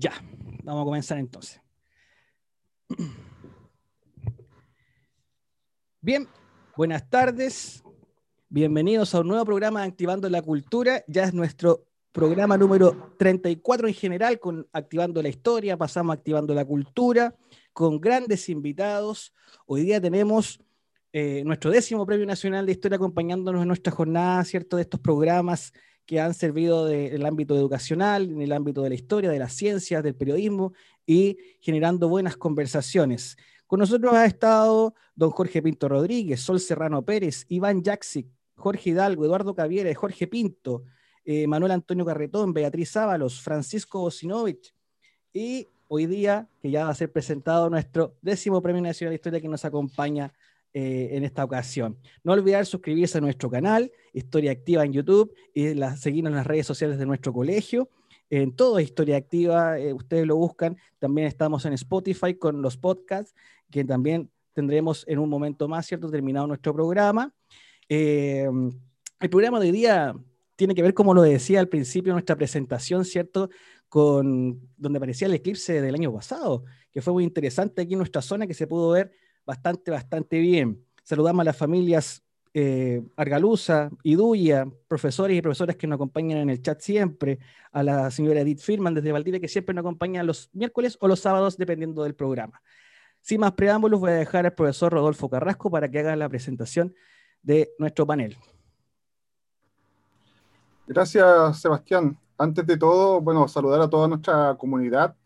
Ya, vamos a comenzar entonces. Bien, buenas tardes. Bienvenidos a un nuevo programa Activando la Cultura. Ya es nuestro programa número 34 en general, con Activando la Historia, pasamos Activando la Cultura, con grandes invitados. Hoy día tenemos eh, nuestro décimo Premio Nacional de Historia acompañándonos en nuestra jornada, ¿cierto? De estos programas que han servido en el ámbito educacional, en el ámbito de la historia, de las ciencias, del periodismo y generando buenas conversaciones. Con nosotros ha estado don Jorge Pinto Rodríguez, Sol Serrano Pérez, Iván Jaxic, Jorge Hidalgo, Eduardo Caviera, Jorge Pinto, eh, Manuel Antonio Carretón, Beatriz Ábalos, Francisco Bosinovich y hoy día que ya va a ser presentado nuestro décimo Premio Nacional de Historia que nos acompaña eh, en esta ocasión. No olvidar suscribirse a nuestro canal, Historia Activa en YouTube, y seguirnos en las redes sociales de nuestro colegio. En todo Historia Activa, eh, ustedes lo buscan. También estamos en Spotify con los podcasts, que también tendremos en un momento más, ¿cierto? Terminado nuestro programa. Eh, el programa de hoy día tiene que ver, como lo decía al principio nuestra presentación, ¿cierto? Con donde aparecía el eclipse del año pasado, que fue muy interesante aquí en nuestra zona, que se pudo ver bastante, bastante bien. Saludamos a las familias eh, Argalusa, Iduya, profesores y profesoras que nos acompañan en el chat siempre, a la señora Edith Firman desde Valdivia, que siempre nos acompaña los miércoles o los sábados, dependiendo del programa. Sin más preámbulos, voy a dejar al profesor Rodolfo Carrasco para que haga la presentación de nuestro panel. Gracias, Sebastián. Antes de todo, bueno, saludar a toda nuestra comunidad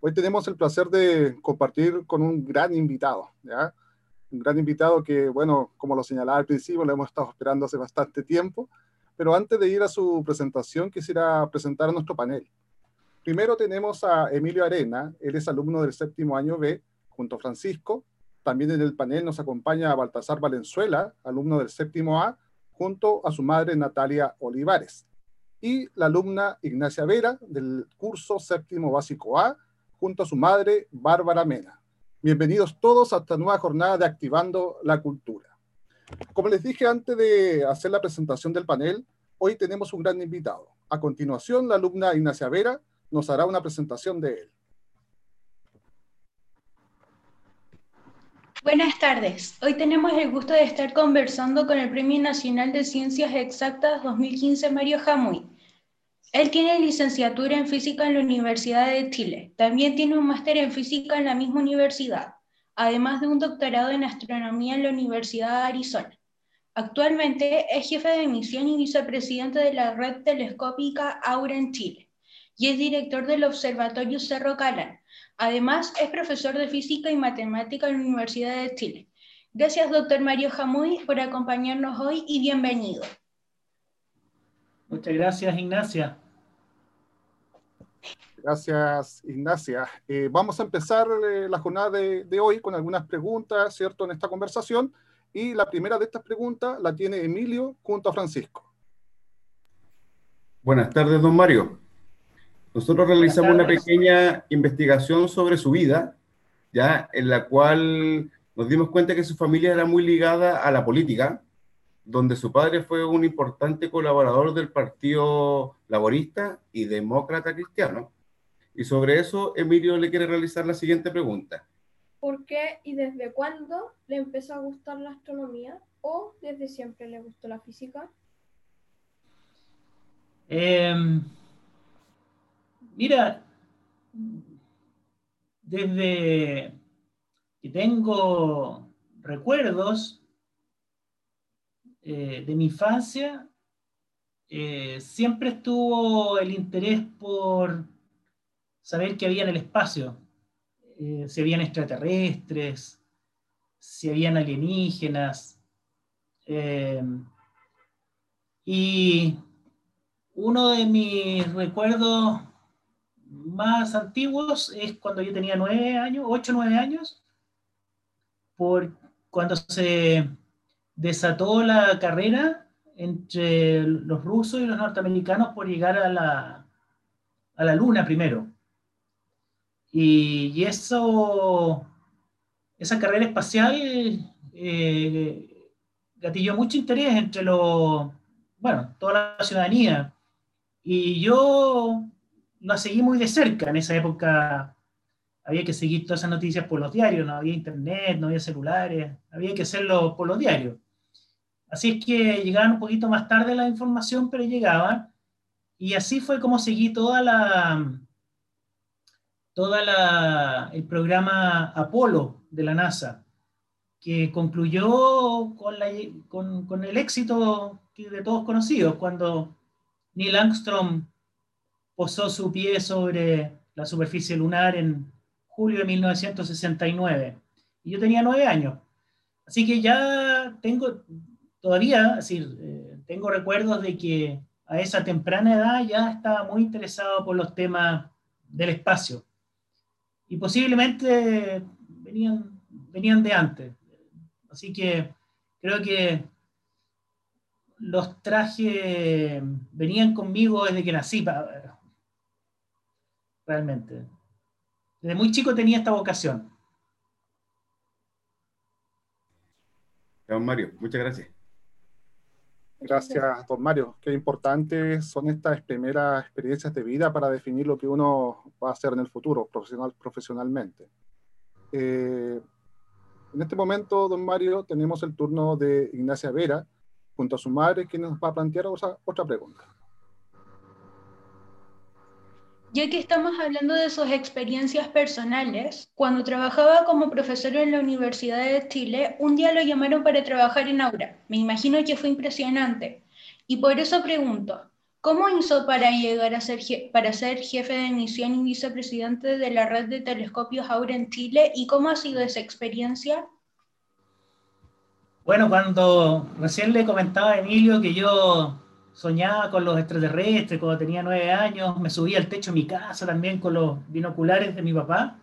Hoy tenemos el placer de compartir con un gran invitado, ¿ya? Un gran invitado que, bueno, como lo señalaba al principio, lo hemos estado esperando hace bastante tiempo. Pero antes de ir a su presentación, quisiera presentar a nuestro panel. Primero tenemos a Emilio Arena, él es alumno del séptimo año B, junto a Francisco. También en el panel nos acompaña Baltasar Valenzuela, alumno del séptimo A, junto a su madre Natalia Olivares. Y la alumna Ignacia Vera, del curso séptimo básico A, junto a su madre, Bárbara Mena. Bienvenidos todos a esta nueva jornada de Activando la Cultura. Como les dije antes de hacer la presentación del panel, hoy tenemos un gran invitado. A continuación, la alumna Ignacia Vera nos hará una presentación de él. Buenas tardes. Hoy tenemos el gusto de estar conversando con el Premio Nacional de Ciencias Exactas 2015 Mario Jamuy él tiene licenciatura en física en la Universidad de Chile. También tiene un máster en física en la misma universidad, además de un doctorado en astronomía en la Universidad de Arizona. Actualmente es jefe de misión y vicepresidente de la red telescópica Aura en Chile y es director del Observatorio Cerro Calán. Además, es profesor de física y matemática en la Universidad de Chile. Gracias, doctor Mario Jamuy, por acompañarnos hoy y bienvenido. Muchas gracias, Ignacia. Gracias, Ignacia. Eh, vamos a empezar eh, la jornada de, hoy con algunas preguntas, ¿cierto?, en esta conversación. Y la primera de estas preguntas la tiene Emilio junto a Francisco. Buenas tardes, don Mario. Nosotros realizamos una pequeña investigación sobre su vida, ya en la cual nos dimos cuenta que su familia era muy ligada a la política, donde su padre fue un importante colaborador del Partido Laborista y Demócrata Cristiano. Y sobre eso, Emilio le quiere realizar la siguiente pregunta. ¿Por qué y desde cuándo le empezó a gustar la astronomía o desde siempre le gustó la física? Em, mira, desde que tengo recuerdos, eh, de mi infancia, eh, siempre estuvo el interés por saber qué había en el espacio, eh, si habían extraterrestres, si habían alienígenas. y uno de mis recuerdos más antiguos es cuando yo tenía nueve años, ocho, nueve años, por cuando se desató la carrera entre los rusos y los norteamericanos por llegar a la, a la luna primero. Y, eso, esa carrera espacial eh, gatilló mucho interés entre los, bueno, toda la ciudadanía. Y yo la seguí muy de cerca. En esa época había que seguir todas esas noticias por los diarios, no había internet, no había celulares, había que hacerlo por los diarios. Así es que llegaban un poquito más tarde la información, pero llegaban. Y así fue como seguí toda la, toda la, el programa Apolo de la NASA, que concluyó con, la, con, con el éxito de todos conocidos, cuando Neil Armstrong posó su pie sobre la superficie lunar en julio de 1969. Y yo tenía nueve años. Así que ya tengo, todavía, decir, eh, tengo recuerdos de que a esa temprana edad ya estaba muy interesado por los temas del espacio. Y posiblemente venían, venían de antes. Así que creo que los trajes venían conmigo desde que nací, realmente. Desde muy chico tenía esta vocación. Don Mario, muchas gracias. Gracias, don Mario. Qué importantes son estas primeras experiencias de vida para definir lo que uno va a hacer en el futuro, profesional, profesionalmente. Eh, en este momento, don Mario, tenemos el turno de Ignacia Vera, junto a su madre, quien nos va a plantear otra pregunta. Ya que estamos hablando de sus experiencias personales, cuando trabajaba como profesor en la Universidad de Chile, un día lo llamaron para trabajar en Aura. Me imagino que fue impresionante. Y por eso pregunto, ¿cómo hizo para llegar a ser, para ser jefe de misión y vicepresidente de la red de telescopios Aura en Chile? ¿Y cómo ha sido esa experiencia? Bueno, cuando recién le comentaba a Emilio que yo soñaba con los extraterrestres cuando tenía nueve años, me subía al techo de mi casa también con los binoculares de mi papá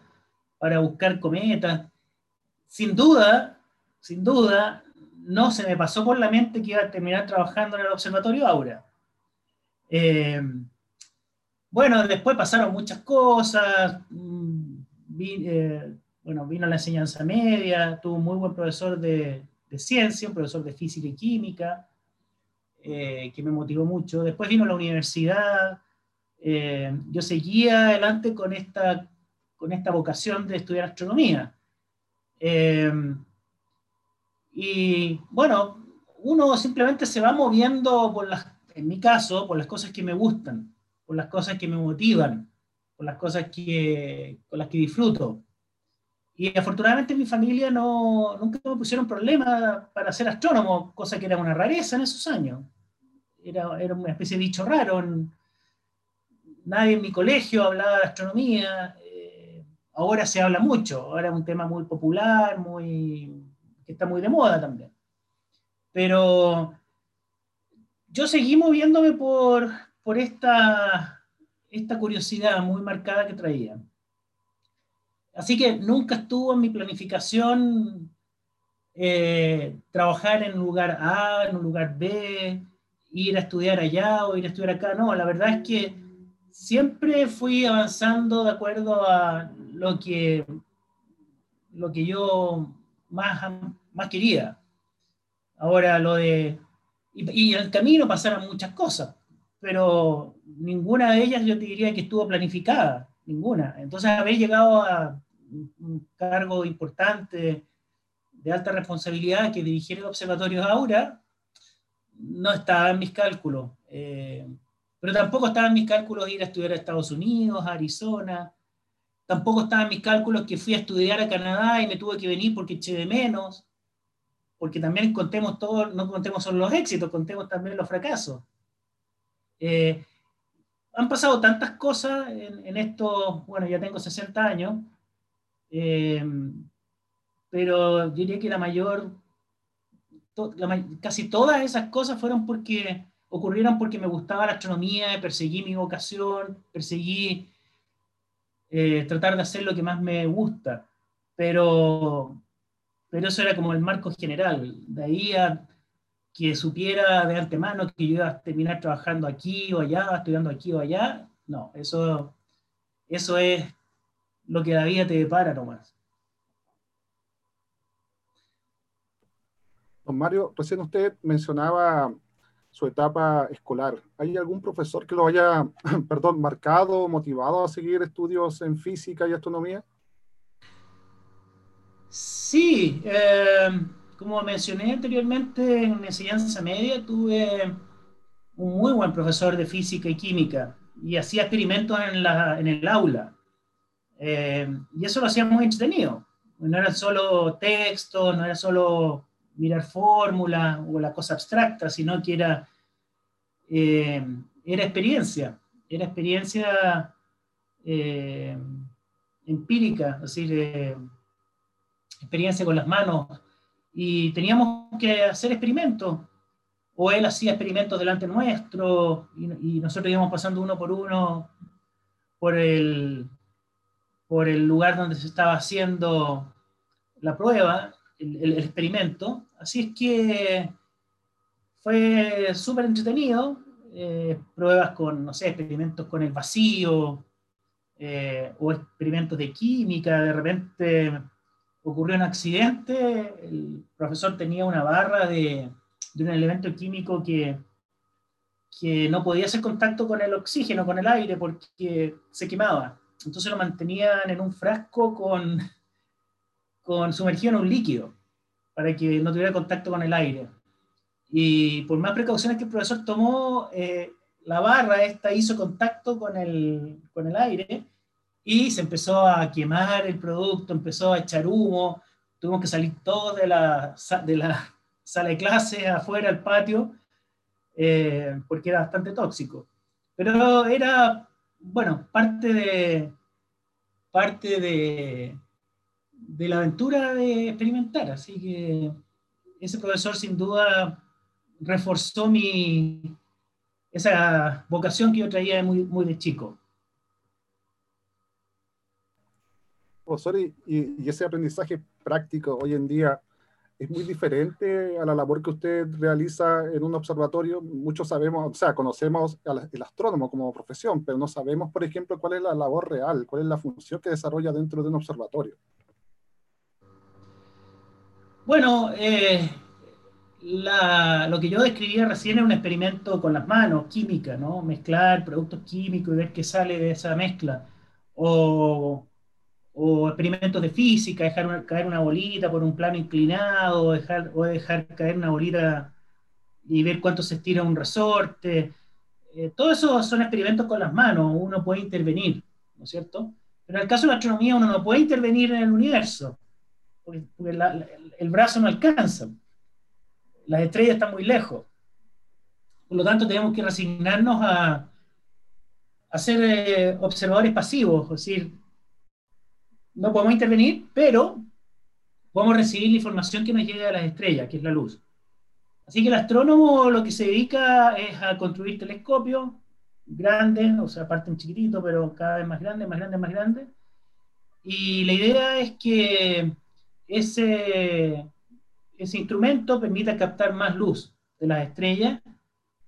para buscar cometas. Sin duda, sin duda, no se me pasó por la mente que iba a terminar trabajando en el Observatorio Aura. Eh, bueno, después pasaron muchas cosas. Mm, eh, bueno, vino la enseñanza media, tuvo un muy buen profesor de, de ciencia, un profesor de física y química, eh, que me motivó mucho. Después vino la universidad, eh, yo seguía adelante con esta, con esta vocación de estudiar astronomía. Eh, y bueno, uno simplemente se va moviendo por las, en mi caso, por las cosas que me gustan, por las cosas que me motivan, por las cosas que, con las que disfruto. Y afortunadamente mi familia no, nunca me pusieron problema para ser astrónomo, cosa que era una rareza en esos años. Era, era una especie de bicho raro. Nadie en mi colegio hablaba de astronomía. Eh, ahora se habla mucho, ahora es un tema muy popular, muy, que está muy de moda también. Pero yo seguí moviéndome por, por esta, esta curiosidad muy marcada que traía. Así que nunca estuvo en mi planificación eh, trabajar en un lugar A, en un lugar B, ir a estudiar allá o ir a estudiar acá. No, la verdad es que siempre fui avanzando de acuerdo a lo que, lo que yo más, más quería. Ahora lo de... Y, y en el camino pasaron muchas cosas, pero ninguna de ellas yo te diría que estuvo planificada, ninguna. Entonces haber llegado a un cargo importante de alta responsabilidad que dirigir el Observatorio Aura, no estaba en mis cálculos. Eh, pero tampoco estaba en mis cálculos ir a estudiar a Estados Unidos, a Arizona. Tampoco estaba en mis cálculos que fui a estudiar a Canadá y me tuve que venir porque eché de menos. Porque también contemos todo, no contemos solo los éxitos, contemos también los fracasos. Eh, han pasado tantas cosas en, en esto, bueno, ya tengo 60 años, eh, pero diría que la mayor, casi todas esas cosas fueron porque ocurrieron porque me gustaba la astronomía, perseguí mi vocación, perseguí eh, tratar de hacer lo que más me gusta, pero, pero eso era como el marco general. De ahí a que supiera de antemano que yo iba a terminar trabajando aquí o allá, estudiando aquí o allá, no, eso, eso es lo que la vida te depara nomás. Don Mario, recién usted mencionaba su etapa escolar. ¿Hay algún profesor que lo haya, perdón, marcado, motivado a seguir estudios en física y astronomía? Sí, eh, como mencioné anteriormente, en enseñanza media tuve un muy buen profesor de física y química y hacía experimentos en, la, en el aula. Eh, y eso lo hacía muy entretenido. No era solo texto, no era solo mirar fórmulas o la cosa abstracta, sino que era, eh, era experiencia, era experiencia eh, empírica, es decir, experiencia con las manos, y teníamos que hacer experimentos, o él hacía experimentos delante nuestro, y, nosotros íbamos pasando uno por uno por el, por el lugar donde se estaba haciendo la prueba, el, experimento. Así es que fue súper entretenido. Eh, pruebas con, no sé, experimentos con el vacío eh, o experimentos de química. De repente ocurrió un accidente, el profesor tenía una barra de, de un elemento químico que, que no podía hacer contacto con el oxígeno, con el aire, porque se quemaba. Entonces lo mantenían en un frasco con, con sumergido en un líquido para que no tuviera contacto con el aire. Y por más precauciones que el profesor tomó, eh, la barra esta hizo contacto con el, con el aire y se empezó a quemar el producto, empezó a echar humo, tuvimos que salir todos de la, de la sala de clases afuera al patio, eh, porque era bastante tóxico. Pero era, bueno, parte de, parte de, de la aventura de experimentar. Así que ese profesor sin duda reforzó mi, esa vocación que yo traía muy, muy de chico. Profesor, y, y, ese aprendizaje práctico hoy en día es muy diferente a la labor que usted realiza en un observatorio. Muchos sabemos, o sea, conocemos al, el astrónomo como profesión, pero no sabemos, por ejemplo, cuál es la labor real, cuál es la función que desarrolla dentro de un observatorio. Bueno, eh, lo que yo describía recién es un experimento con las manos, química, ¿no? Mezclar productos químicos y ver qué sale de esa mezcla. O, experimentos de física, dejar caer una bolita por un plano inclinado, o dejar caer una bolita y ver cuánto se estira un resorte. Eh, todo eso son experimentos con las manos, uno puede intervenir, ¿no es cierto? Pero en el caso de la astronomía uno no puede intervenir en el universo porque, el brazo no alcanza. Las estrellas están muy lejos. Por lo tanto, tenemos que resignarnos a, a ser eh, observadores pasivos, es decir, no podemos intervenir, pero podemos recibir la información que nos llega de las estrellas, que es la luz. Así que el astrónomo lo que se dedica es a construir telescopios grandes, o sea, parten chiquititos, pero cada vez más grandes, más grandes, más grandes. Y la idea es que ese, ese instrumento permite captar más luz de las estrellas,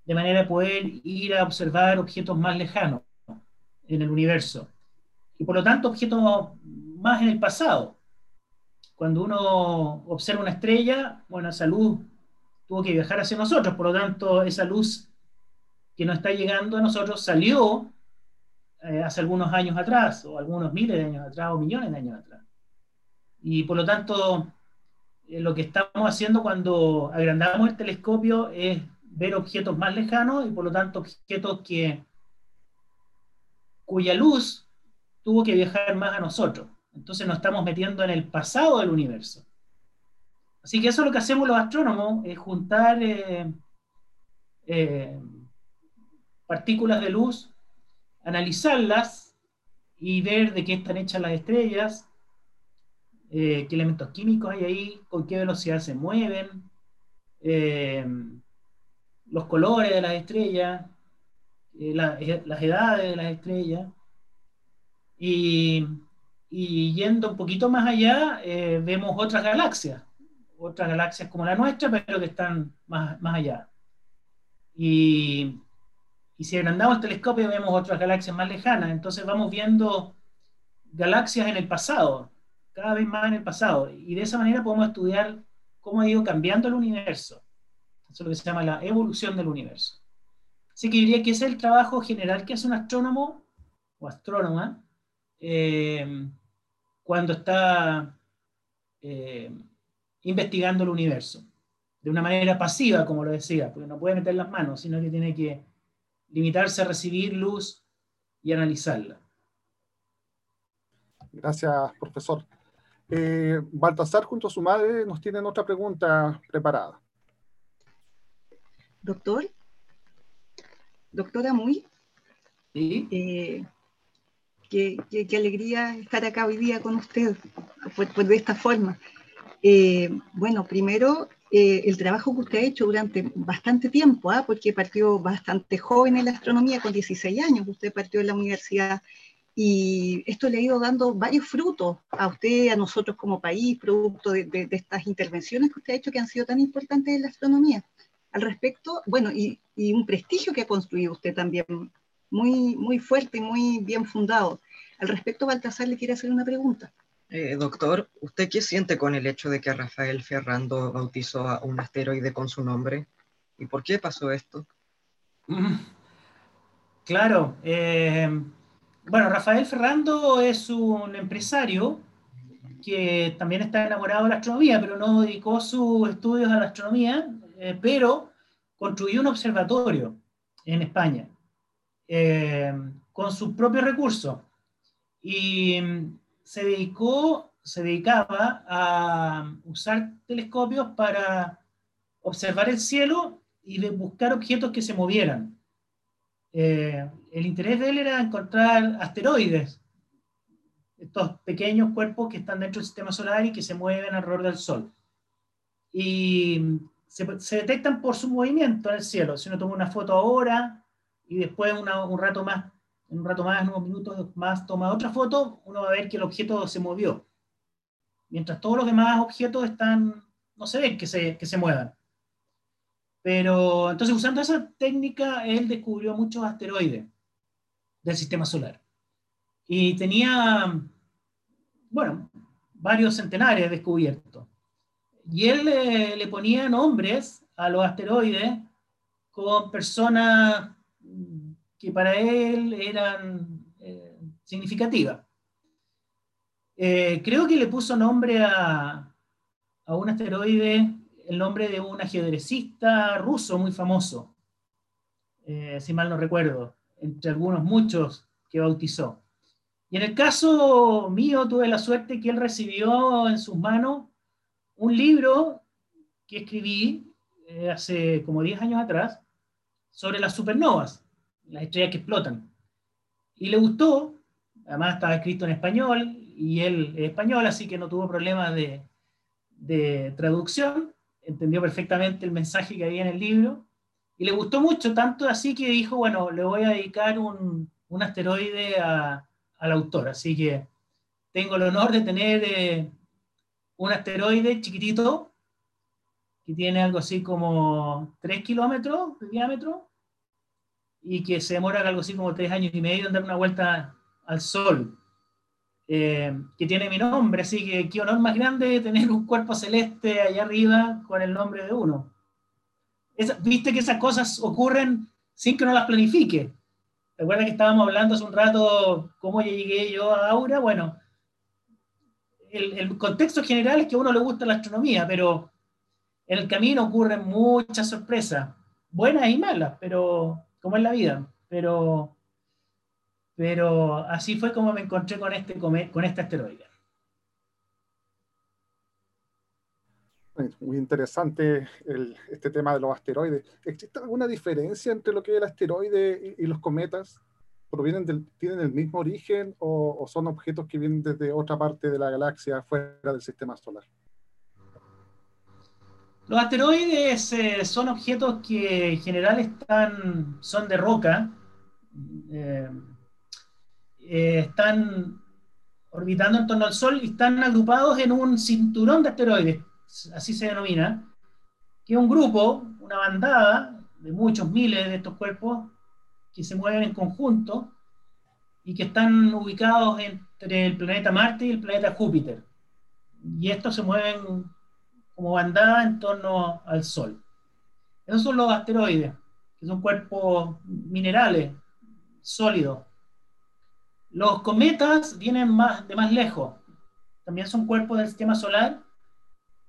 de manera de poder ir a observar objetos más lejanos en el universo. Y por lo tanto, objetos más en el pasado. Cuando uno observa una estrella, bueno, esa luz tuvo que viajar hacia nosotros, por lo tanto, esa luz que nos está llegando a nosotros salió eh, hace algunos años atrás, o algunos miles de años atrás, o millones de años atrás. Y por lo tanto, eh, lo que estamos haciendo cuando agrandamos el telescopio es ver objetos más lejanos y por lo tanto objetos que, cuya luz tuvo que viajar más a nosotros. Entonces nos estamos metiendo en el pasado del universo. Así que eso es lo que hacemos los astrónomos, es juntar eh, eh, partículas de luz, analizarlas y ver de qué están hechas las estrellas, eh, qué elementos químicos hay ahí, con qué velocidad se mueven, eh, los colores de las estrellas, eh, las edades de las estrellas. Y, yendo un poquito más allá, vemos otras galaxias, otras galaxias como la nuestra, pero que están más, más allá. Y, y si agrandamos el telescopio vemos otras galaxias más lejanas, entonces vamos viendo galaxias en el pasado, cada vez más en el pasado. Y de esa manera podemos estudiar cómo ha ido cambiando el universo. Eso es lo que se llama la evolución del universo. Así que diría que ese es el trabajo general que hace un astrónomo o astrónoma eh, cuando está eh, investigando el universo. De una manera pasiva, como lo decía, porque no puede meter las manos, sino que tiene que limitarse a recibir luz y analizarla. Gracias, profesor. Eh, Baltasar junto a su madre nos tienen otra pregunta preparada. Doctor, doctora Muy, ¿Sí? eh, qué, qué- qué alegría estar acá hoy día con usted, pues, pues de esta forma. Eh, bueno, primero, eh, el trabajo que usted ha hecho durante bastante tiempo, ¿ah? porque partió bastante joven en la astronomía, con 16 años, usted partió en la universidad, y esto le ha ido dando varios frutos a usted, a nosotros como país, producto de, de- de estas intervenciones que usted ha hecho que han sido tan importantes en la astronomía. Al respecto, bueno, y, y un prestigio que ha construido usted también, muy, muy fuerte y muy bien fundado. Al respecto, Baltasar le quiere hacer una pregunta. Eh, doctor, ¿usted qué siente con el hecho de que Rafael Ferrando bautizó a un asteroide con su nombre? ¿Y por qué pasó esto? Mm. Claro. eh, bueno, Rafael Ferrando es un empresario que también está enamorado de la astronomía, pero no dedicó sus estudios a la astronomía, eh, pero construyó un observatorio en España eh, con sus propios recursos y mm, se dedicó, se dedicaba a usar telescopios para observar el cielo y buscar objetos que se movieran. Eh, el interés de él era encontrar asteroides, estos pequeños cuerpos que están dentro del sistema solar y que se mueven alrededor del Sol. Y se, se detectan por su movimiento en el cielo. Si uno toma una foto ahora y después una- un rato más, en un rato más, unos minutos más, toma otra foto, uno va a ver que el objeto se movió. Mientras todos los demás objetos están, no se ven que se, que se muevan. Pero entonces usando esa técnica, él descubrió muchos asteroides del sistema solar. Y tenía, bueno, varios centenares descubiertos. Y él le ponía nombres a los asteroides con personas que para él eran eh, significativas. Eh, creo que le puso nombre a, a un asteroide, el nombre de un ajedrecista ruso muy famoso, eh, si mal no recuerdo, entre algunos muchos que bautizó. Y en el caso mío tuve la suerte que él recibió en sus manos un libro que escribí eh, hace como 10 años atrás sobre las supernovas, las estrellas que explotan. Y le gustó, además estaba escrito en español y él es español, así que no tuvo problemas de, de traducción, entendió perfectamente el mensaje que había en el libro y le gustó mucho, tanto así que dijo, bueno, le voy a dedicar un, un asteroide a, al autor, así que tengo el honor de tener eh, un asteroide chiquitito que tiene algo así como 3 kilómetros de diámetro y que se demora algo así como 3 años y medio en dar una vuelta al Sol, eh, que tiene mi nombre, así que qué honor más grande tener un cuerpo celeste allá arriba con el nombre de uno. Esa- Viste que esas cosas ocurren sin que uno las planifique. Recuerda que estábamos hablando hace un rato cómo llegué yo a Aura. Bueno, el, el contexto general es que a uno le gusta la astronomía, pero en el camino ocurren muchas sorpresas, buenas y malas, pero como es la vida. Pero, pero así fue como me encontré con este, con este asteroide. Muy interesante el- este tema de los asteroides. ¿Existe alguna diferencia entre lo que es el asteroide y, y los cometas? ¿Provienen del, ¿Tienen el mismo origen o, o son objetos que vienen desde otra parte de la galaxia fuera del sistema solar? Los asteroides eh, son objetos que en general están, son de roca, eh, eh, están orbitando en torno al Sol y están agrupados en un cinturón de asteroides, así se denomina, que es un grupo, una bandada de muchos miles de estos cuerpos que se mueven en conjunto y que están ubicados entre el planeta Marte y el planeta Júpiter. Y estos se mueven como bandada en torno al Sol. Esos son los asteroides, que son cuerpos minerales, sólidos. Los cometas vienen más, de más lejos. También son cuerpos del sistema solar,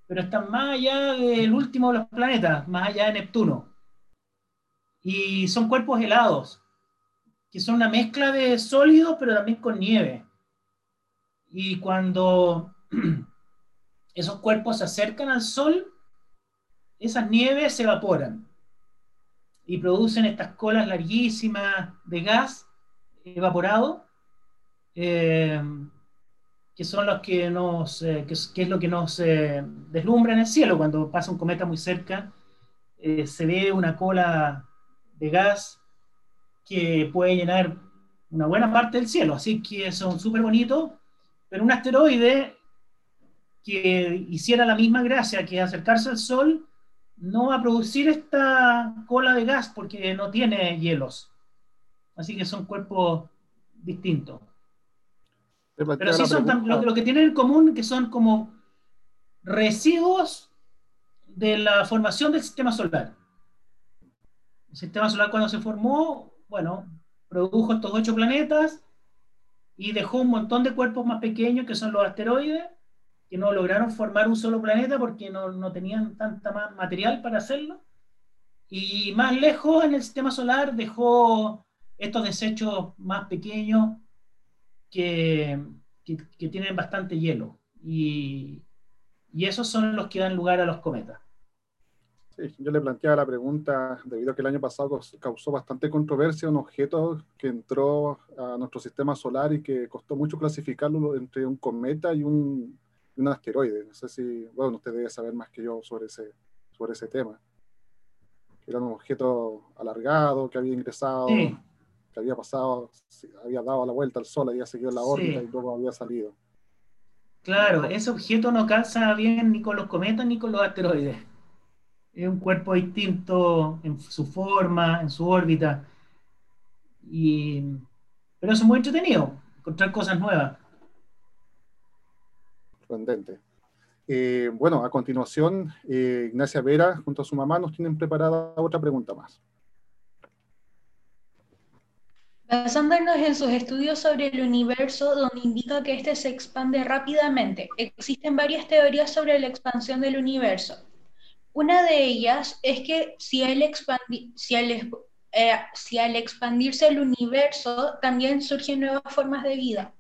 pero están más allá del último de los planetas, más allá de Neptuno. Y son cuerpos helados, que son una mezcla de sólidos, pero también con nieve. Y cuando esos cuerpos se acercan al Sol, esas nieves se evaporan y producen estas colas larguísimas de gas evaporado, eh, que son los que nos, eh, es lo que nos eh, deslumbra en el cielo. Cuando pasa un cometa muy cerca, se ve una cola de gas que puede llenar una buena parte del cielo, así que son súper bonitos, pero un asteroide que hiciera la misma gracia que acercarse al Sol, no va a producir esta cola de gas porque no tiene hielos. Así que son cuerpos distintos. Pero sí son lo, que tienen en común que son como residuos de la formación del sistema solar. El sistema solar cuando se formó, bueno, produjo estos ocho planetas y dejó un montón de cuerpos más pequeños que son los asteroides que no lograron formar un solo planeta porque no, no tenían tanta más material para hacerlo. Y más lejos en el sistema solar dejó estos desechos más pequeños que, que, tienen bastante hielo. Y, y, esos son los que dan lugar a los cometas. Sí, yo le planteaba la pregunta, debido a que el año pasado causó bastante controversia un objeto que entró a nuestro sistema solar y que costó mucho clasificarlo entre un cometa y un, un asteroide. No sé si, bueno, usted debe saber más que yo sobre ese, sobre ese tema. Era un objeto alargado que había ingresado, que había pasado, había dado la vuelta al Sol, había seguido la órbita y luego había salido. Claro, ese objeto no calza bien ni con los cometas ni con los asteroides. Es un cuerpo distinto en su forma, en su órbita. Y... Pero es muy entretenido, encontrar cosas nuevas sorprendente. Eh, bueno, a continuación, eh, Ignacia Vera junto a su mamá nos tienen preparada otra pregunta más. Basándonos en sus estudios sobre el universo, donde indica que éste se expande rápidamente, existen varias teorías sobre la expansión del universo. Una de ellas es que si si eh, si al expandirse el universo, también surgen nuevas formas de vida.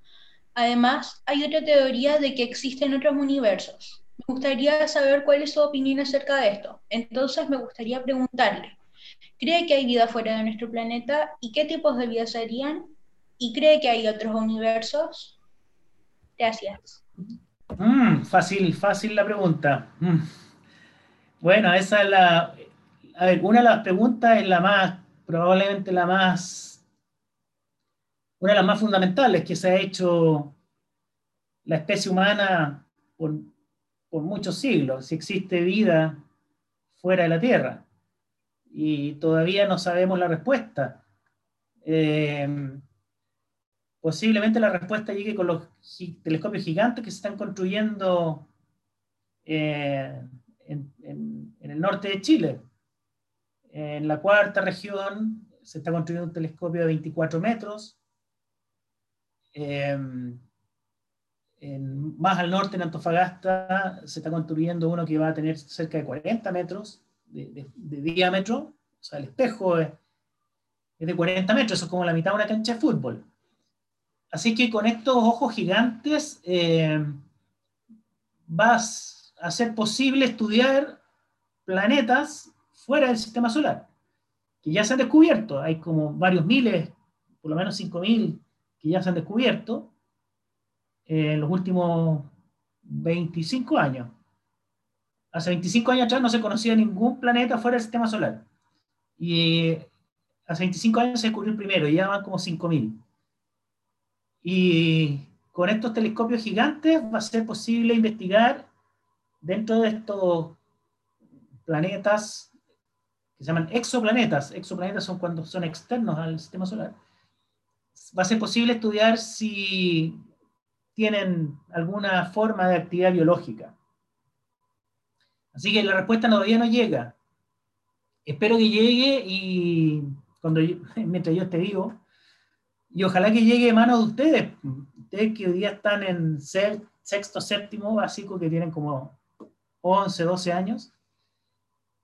Además, hay otra teoría de que existen otros universos. Me gustaría saber cuál es su opinión acerca de esto. Entonces, me gustaría preguntarle, ¿cree que hay vida fuera de nuestro planeta y qué tipos de vida serían? ¿Y cree que hay otros universos? Gracias. Mm, fácil, fácil la pregunta. Mm. Bueno, esa es la... A ver, una de las preguntas es la más, probablemente la más una de las más fundamentales que se ha hecho la especie humana por, muchos siglos, si existe vida fuera de la Tierra. Y todavía no sabemos la respuesta. Eh, posiblemente la respuesta llegue con los telescopios gigantes que se están construyendo eh, en, en, el norte de Chile. En la cuarta región se está construyendo un telescopio de 24 metros Em, más al norte, en Antofagasta, se está construyendo uno que va a tener cerca de 40 metros de, diámetro. O sea, el espejo es, de 40 metros, eso es como la mitad de una cancha de fútbol. Así que con estos ojos gigantes em, vas a ser posible estudiar planetas fuera del sistema solar, que ya se han descubierto. Hay como varios miles, por lo menos 5.000 que ya se han descubierto en los últimos 25 años. Hace 25 años atrás no se conocía ningún planeta fuera del sistema solar. Y hace 25 años se descubrió el primero, y ya van como 5.000. Y con estos telescopios gigantes va a ser posible investigar dentro de estos planetas que se llaman exoplanetas. Exoplanetas son cuando son externos al sistema solar va a ser posible estudiar si tienen alguna forma de actividad biológica. Así que la respuesta todavía no llega. espero que llegue y cuando mientras yo esté vivo, y ojalá que llegue de manos de ustedes, ustedes que hoy día están en sexto, séptimo básico, que tienen como 11, 12 años,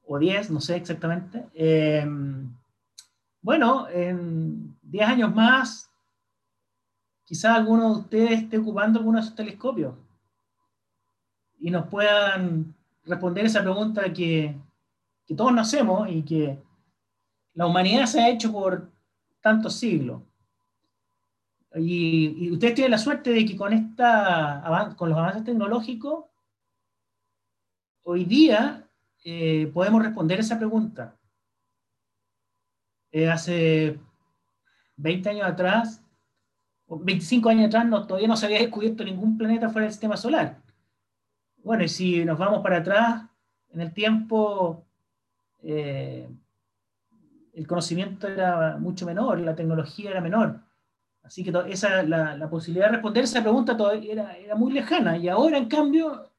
o 10, no sé exactamente. Eh, bueno, en 10 años más, quizás alguno de ustedes esté ocupando alguno de esos telescopios y nos puedan responder esa pregunta que, todos nos hacemos y que la humanidad se ha hecho por tantos siglos. Y, ustedes tienen la suerte de que con, esta, con los avances tecnológicos, hoy día eh, podemos responder esa pregunta. Eh, hace 20 años atrás, o 25 años atrás, todavía no se había descubierto ningún planeta fuera del sistema solar. Bueno, y si nos vamos para atrás en el tiempo, eh, el conocimiento era mucho menor, la tecnología era menor. Así que esa, la, posibilidad de responder esa pregunta todavía era, muy lejana. Y ahora, en cambio,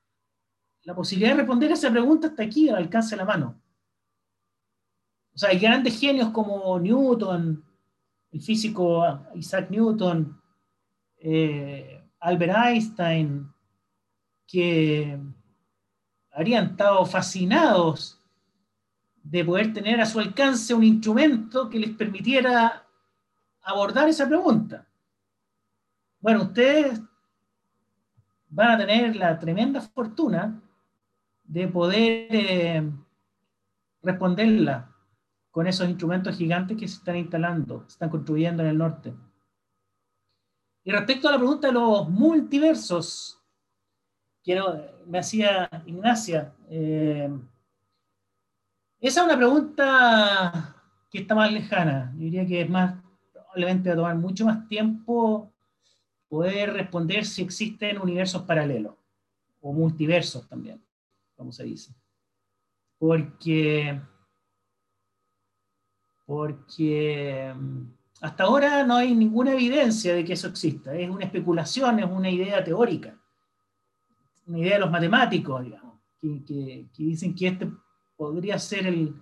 la posibilidad de responder esa pregunta está aquí, al alcance de la mano. O sea, hay grandes genios como Newton, el físico Isaac Newton, eh, Albert Einstein, que habrían estado fascinados de poder tener a su alcance un instrumento que les permitiera abordar esa pregunta. Bueno, ustedes van a tener la tremenda fortuna de poder eh, responderla con esos instrumentos gigantes que se están instalando, se están construyendo en el norte. Y respecto a la pregunta de los multiversos, quiero, me hacía Ignacia, eh, esa es una pregunta que está más lejana. Yo diría que es más, probablemente va a tomar mucho más tiempo poder responder si existen universos paralelos o multiversos también, como se dice. Porque, porque hasta ahora no hay ninguna evidencia de que eso exista. Es una especulación, es una idea teórica, una idea de los matemáticos, digamos, que, dicen que este podría ser el,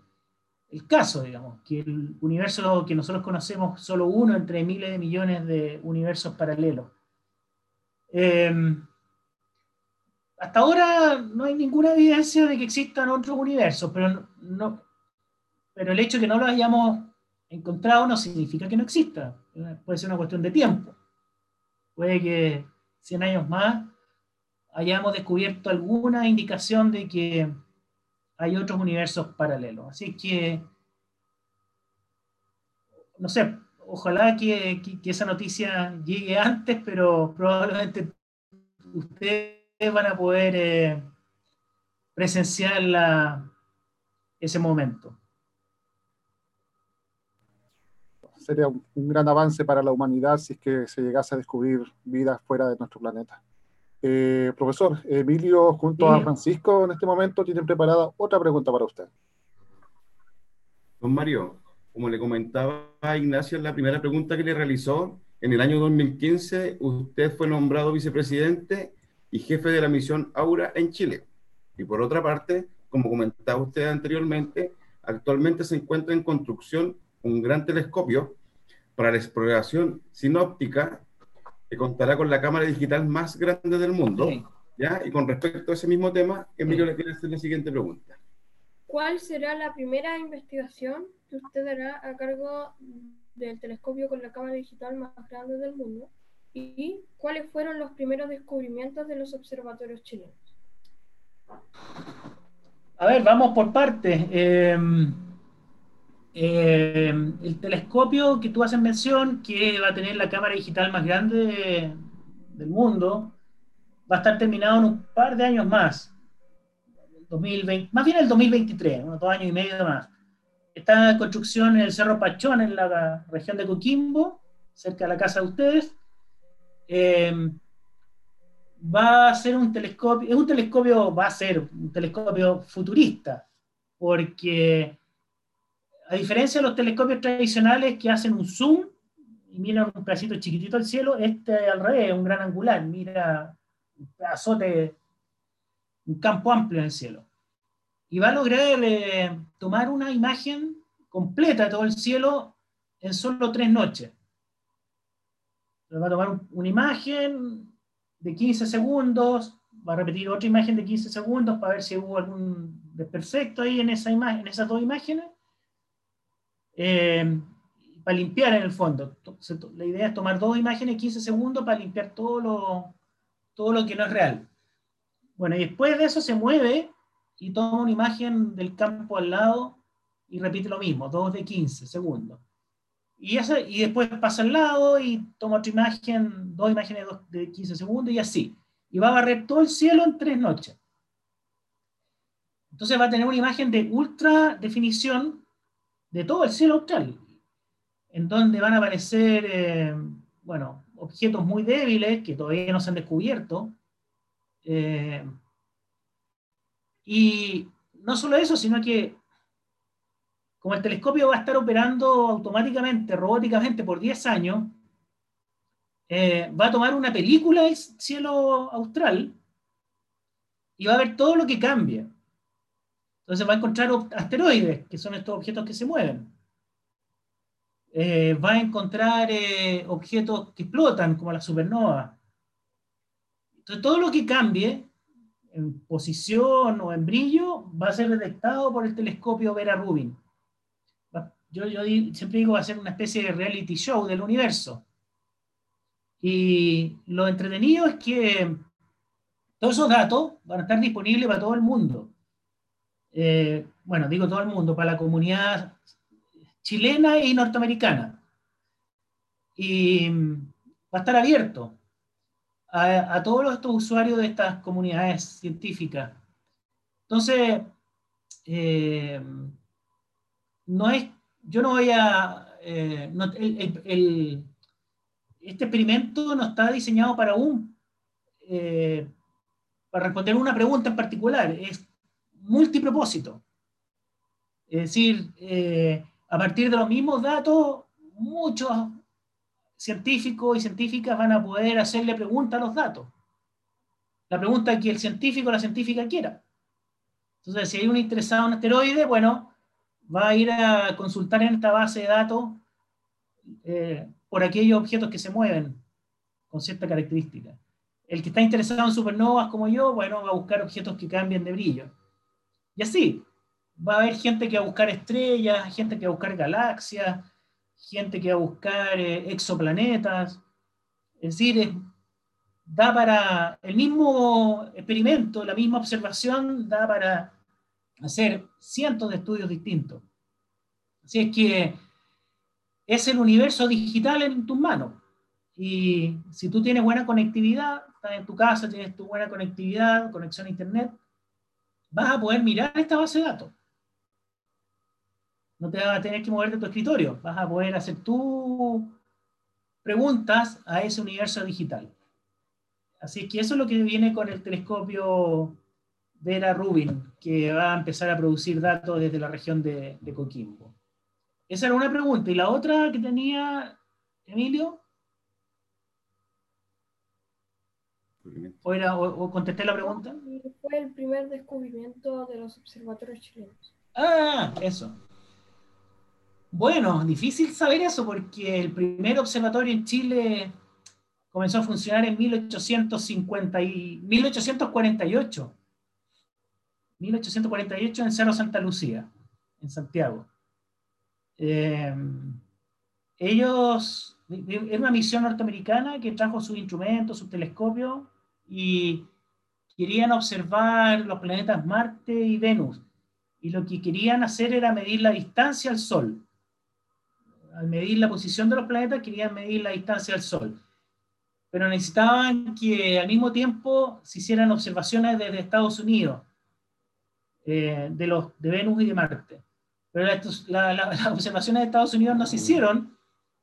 caso, digamos, que el universo que nosotros conocemos solo uno entre miles de millones de universos paralelos. Em, hasta ahora no hay ninguna evidencia de que existan otros universos, pero, no, pero el hecho de que no lo hayamos encontrado no significa que no exista. Puede ser una cuestión de tiempo. Puede que 100 años más hayamos descubierto alguna indicación de que hay otros universos paralelos. Así que, no sé, ojalá que, esa noticia llegue antes, pero probablemente ustedes van a poder eh, presenciar ese momento. Sería un gran avance para la humanidad si es que se llegase a descubrir vida fuera de nuestro planeta. Eh, profesor, Emilio junto a Francisco en este momento tienen preparada otra pregunta para usted. Don Mario, como le comentaba a Ignacio en la primera pregunta que le realizó, en el año 2015 usted fue nombrado vicepresidente y jefe de la misión Aura en Chile. Y por otra parte, como comentaba usted anteriormente, actualmente se encuentra en construcción un gran telescopio para la exploración sinóptica contará con la cámara digital más grande del mundo. ¿ya? Y con respecto a ese mismo tema, Emilio le quiere hacer la siguiente pregunta. ¿Cuál será la primera investigación que usted hará a cargo del telescopio con la cámara digital más grande del mundo? ¿Y cuáles fueron los primeros descubrimientos de los observatorios chilenos? A ver, vamos por partes. Eh, eh, el telescopio que tú haces mención, que va a tener la cámara digital más grande del mundo, va a estar terminado en un par de años más. 2020, más bien el 2023, unos dos años y medio más. Está en construcción en el Cerro Pachón, en la región de Coquimbo, cerca de la casa de ustedes. Eh, va a ser un telescopio, es un telescopio, va a ser un telescopio futurista, porque a diferencia de los telescopios tradicionales que hacen un zoom y miran un pedacito chiquitito al cielo, este al revés, un gran angular, mira un pedazote, un campo amplio en el cielo. y va a lograr eh, tomar una imagen completa de todo el cielo en solo tres noches. Va a tomar una imagen de 15 segundos, va a repetir otra imagen de 15 segundos para ver si hubo algún desperfecto ahí en, esa imagen, en esas dos imágenes, eh, para limpiar en el fondo. La idea es tomar dos imágenes de 15 segundos para limpiar todo lo, todo lo que no es real. Bueno, y después de eso se mueve y toma una imagen del campo al lado y repite lo mismo, dos de 15 segundos. Y, y después pasa al lado y toma otra imagen, dos imágenes de 15 segundos y así. Y va a barrer todo el cielo en tres noches. Entonces va a tener una imagen de ultra definición de todo el cielo austral, en donde van a aparecer, eh, bueno, objetos muy débiles que todavía no se han descubierto. Eh, y no solo eso, sino que como el telescopio va a estar operando automáticamente, robóticamente por 10 años, eh, va a tomar una película del cielo austral y va a ver todo lo que cambia. Entonces va a encontrar asteroides, que son estos objetos que se mueven. Eh, va a encontrar eh, objetos que explotan, como la supernova. Entonces todo lo que cambie en posición o en brillo va a ser detectado por el telescopio Vera Rubin. Yo, yo siempre digo va a ser una especie de reality show del universo. Y lo entretenido es que todos esos datos van a estar disponibles para todo el mundo. Eh, bueno, digo todo el mundo, para la comunidad chilena y norteamericana. Y va a estar abierto a, todos estos usuarios de estas comunidades científicas. Entonces, eh, no es, yo no voy a, eh, este experimento no está diseñado para un, para responder una pregunta en particular, es multipropósito. Es decir, a partir de los mismos datos, muchos científicos y científicas van a poder hacerle preguntas a los datos. La pregunta que el científico o la científica quiera. Entonces, si hay un interesado en asteroide, bueno, va a ir a consultar en esta base de datos eh, por aquellos objetos que se mueven con cierta característica. El que está interesado en supernovas como yo, bueno, va a buscar objetos que cambien de brillo. Y así, va a haber gente que va a buscar estrellas, gente que va a buscar galaxias, gente que va a buscar eh, exoplanetas. Es decir, da para el mismo experimento, la misma observación, da para hacer cientos de estudios distintos. Así es que es el universo digital en tus manos. Y si tú tienes buena conectividad, estás en tu casa, tienes tu buena conectividad, conexión a Internet, vas a poder mirar esta base de datos no te vas a tener que mover de tu escritorio, vas a poder hacer tus preguntas a ese universo digital. Así que eso es lo que viene con el telescopio Vera Rubin, que va a empezar a producir datos desde la región de, Coquimbo. Esa era una pregunta. Y la otra que tenía Emilio. ¿O, o contesté la pregunta? Fue el primer descubrimiento de los observatorios chilenos. Ah, eso. Bueno, difícil saber eso porque el primer observatorio en Chile comenzó a funcionar en 1850 y 1848. 1848 en Cerro Santa Lucía, en Santiago. Eh, ellos, era una misión norteamericana que trajo sus instrumentos, sus telescopios y querían observar los planetas Marte y Venus. Y lo que querían hacer era medir la distancia al Sol al medir la posición de los planetas, querían medir la distancia al Sol. Pero necesitaban que al mismo tiempo se hicieran observaciones desde Estados Unidos, eh, de, los, de Venus y de Marte. Pero las observaciones de Estados Unidos no se hicieron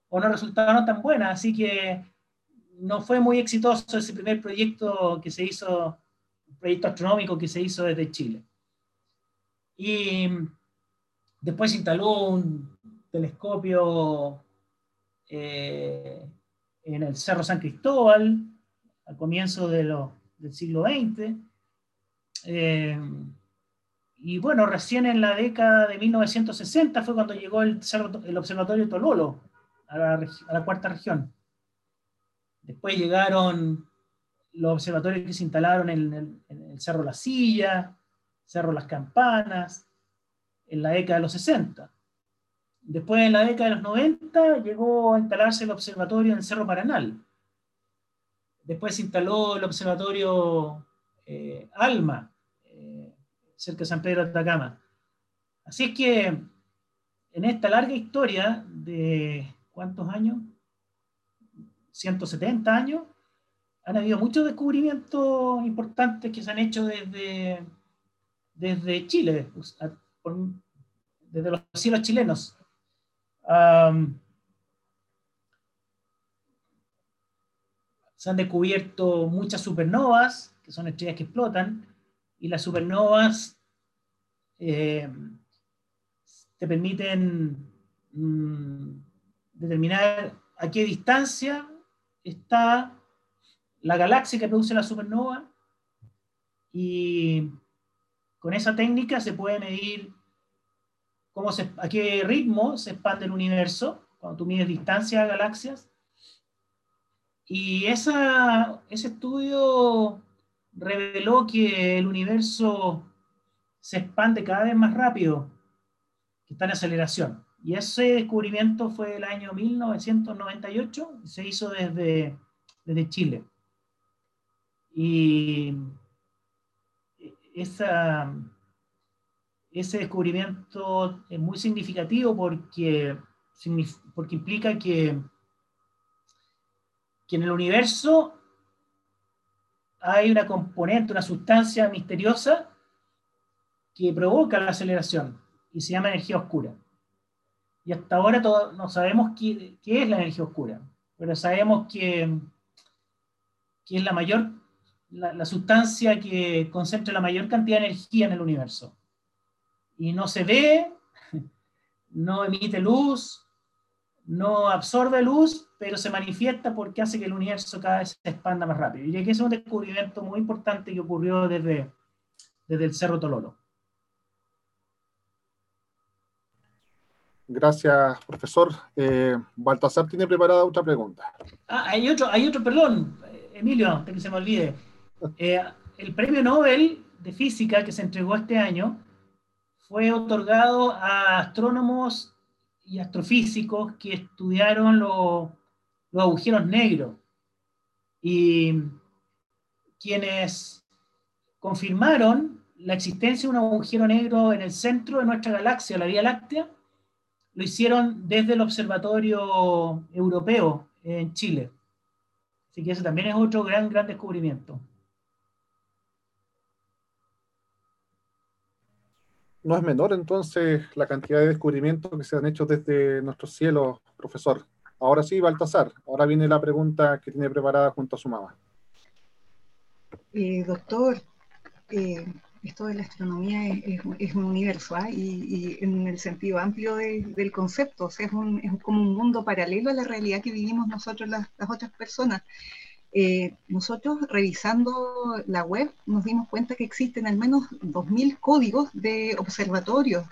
o no resultaron tan buenas, así que no fue muy exitoso ese primer proyecto que se hizo, proyecto astronómico que se hizo desde Chile. Y después se instaló un, telescopio eh, en el Cerro San Cristóbal, al comienzo del siglo XX. Eh, y bueno, recién en la década de 1960 fue cuando llegó el, el Observatorio Tololo a la cuarta región. Después llegaron los observatorios que se instalaron en el, el, Cerro La Silla, Cerro Las Campanas, en la década de los 60. Después, en la década de los 90, llegó a instalarse el observatorio en Cerro Paranal. Después se instaló el observatorio eh, Alma, eh, cerca de San Pedro de Atacama. Así es que en esta larga historia de ¿cuántos años? 170 años, han habido muchos descubrimientos importantes que se han hecho desde, desde Chile, desde los cielos chilenos. se han descubierto muchas supernovas, que son estrellas que explotan, y las supernovas eh, te permiten mm, determinar a qué distancia está la galaxia que produce la supernova y con esa técnica se puede medir cómo a qué ritmo se expande el universo cuando tú mides distancia a galaxias. Y esa, ese estudio reveló que el universo se expande cada vez más rápido, que está en aceleración. Y ese descubrimiento fue el año 1998 y se hizo desde, desde Chile. Y esa, ese descubrimiento es muy significativo porque, porque implica que, que en el universo hay una componente, una sustancia misteriosa que provoca la aceleración y se llama energía oscura. Y hasta ahora no sabemos qué, qué, es la energía oscura, pero sabemos que, que es la mayor la, sustancia que concentra la mayor cantidad de energía en el universo. Y no se ve, no emite luz, no absorbe luz, pero se manifiesta porque hace que el universo cada vez se expanda más rápido. Y que es un descubrimiento muy importante que ocurrió desde, desde el Cerro Tololo. Gracias, profesor. Eh, Baltasar tiene preparada otra pregunta. Ah, hay otro, hay otro, perdón, Emilio, antes que se me olvide. Eh, el premio Nobel de Física que se entregó este año fue otorgado a astrónomos y astrofísicos que estudiaron los agujeros negros y quienes confirmaron la existencia de un agujero negro en el centro de nuestra galaxia, la Vía Láctea, lo hicieron desde el Observatorio Europeo en Chile. Así que ese también es otro gran, gran descubrimiento. no es menor entonces la cantidad de descubrimientos que se han hecho desde nuestros cielos, profesor. Ahora sí, Baltasar, ahora viene la pregunta que tiene preparada junto a su mamá. Eh, doctor, eh, esto de la astronomía es, un universo ¿ah? y, en el sentido amplio del concepto, o sea, es, como un mundo paralelo a la realidad que vivimos nosotros las otras personas. Eh, nosotros revisando la web nos dimos cuenta que existen al menos 2.000 códigos de observatorios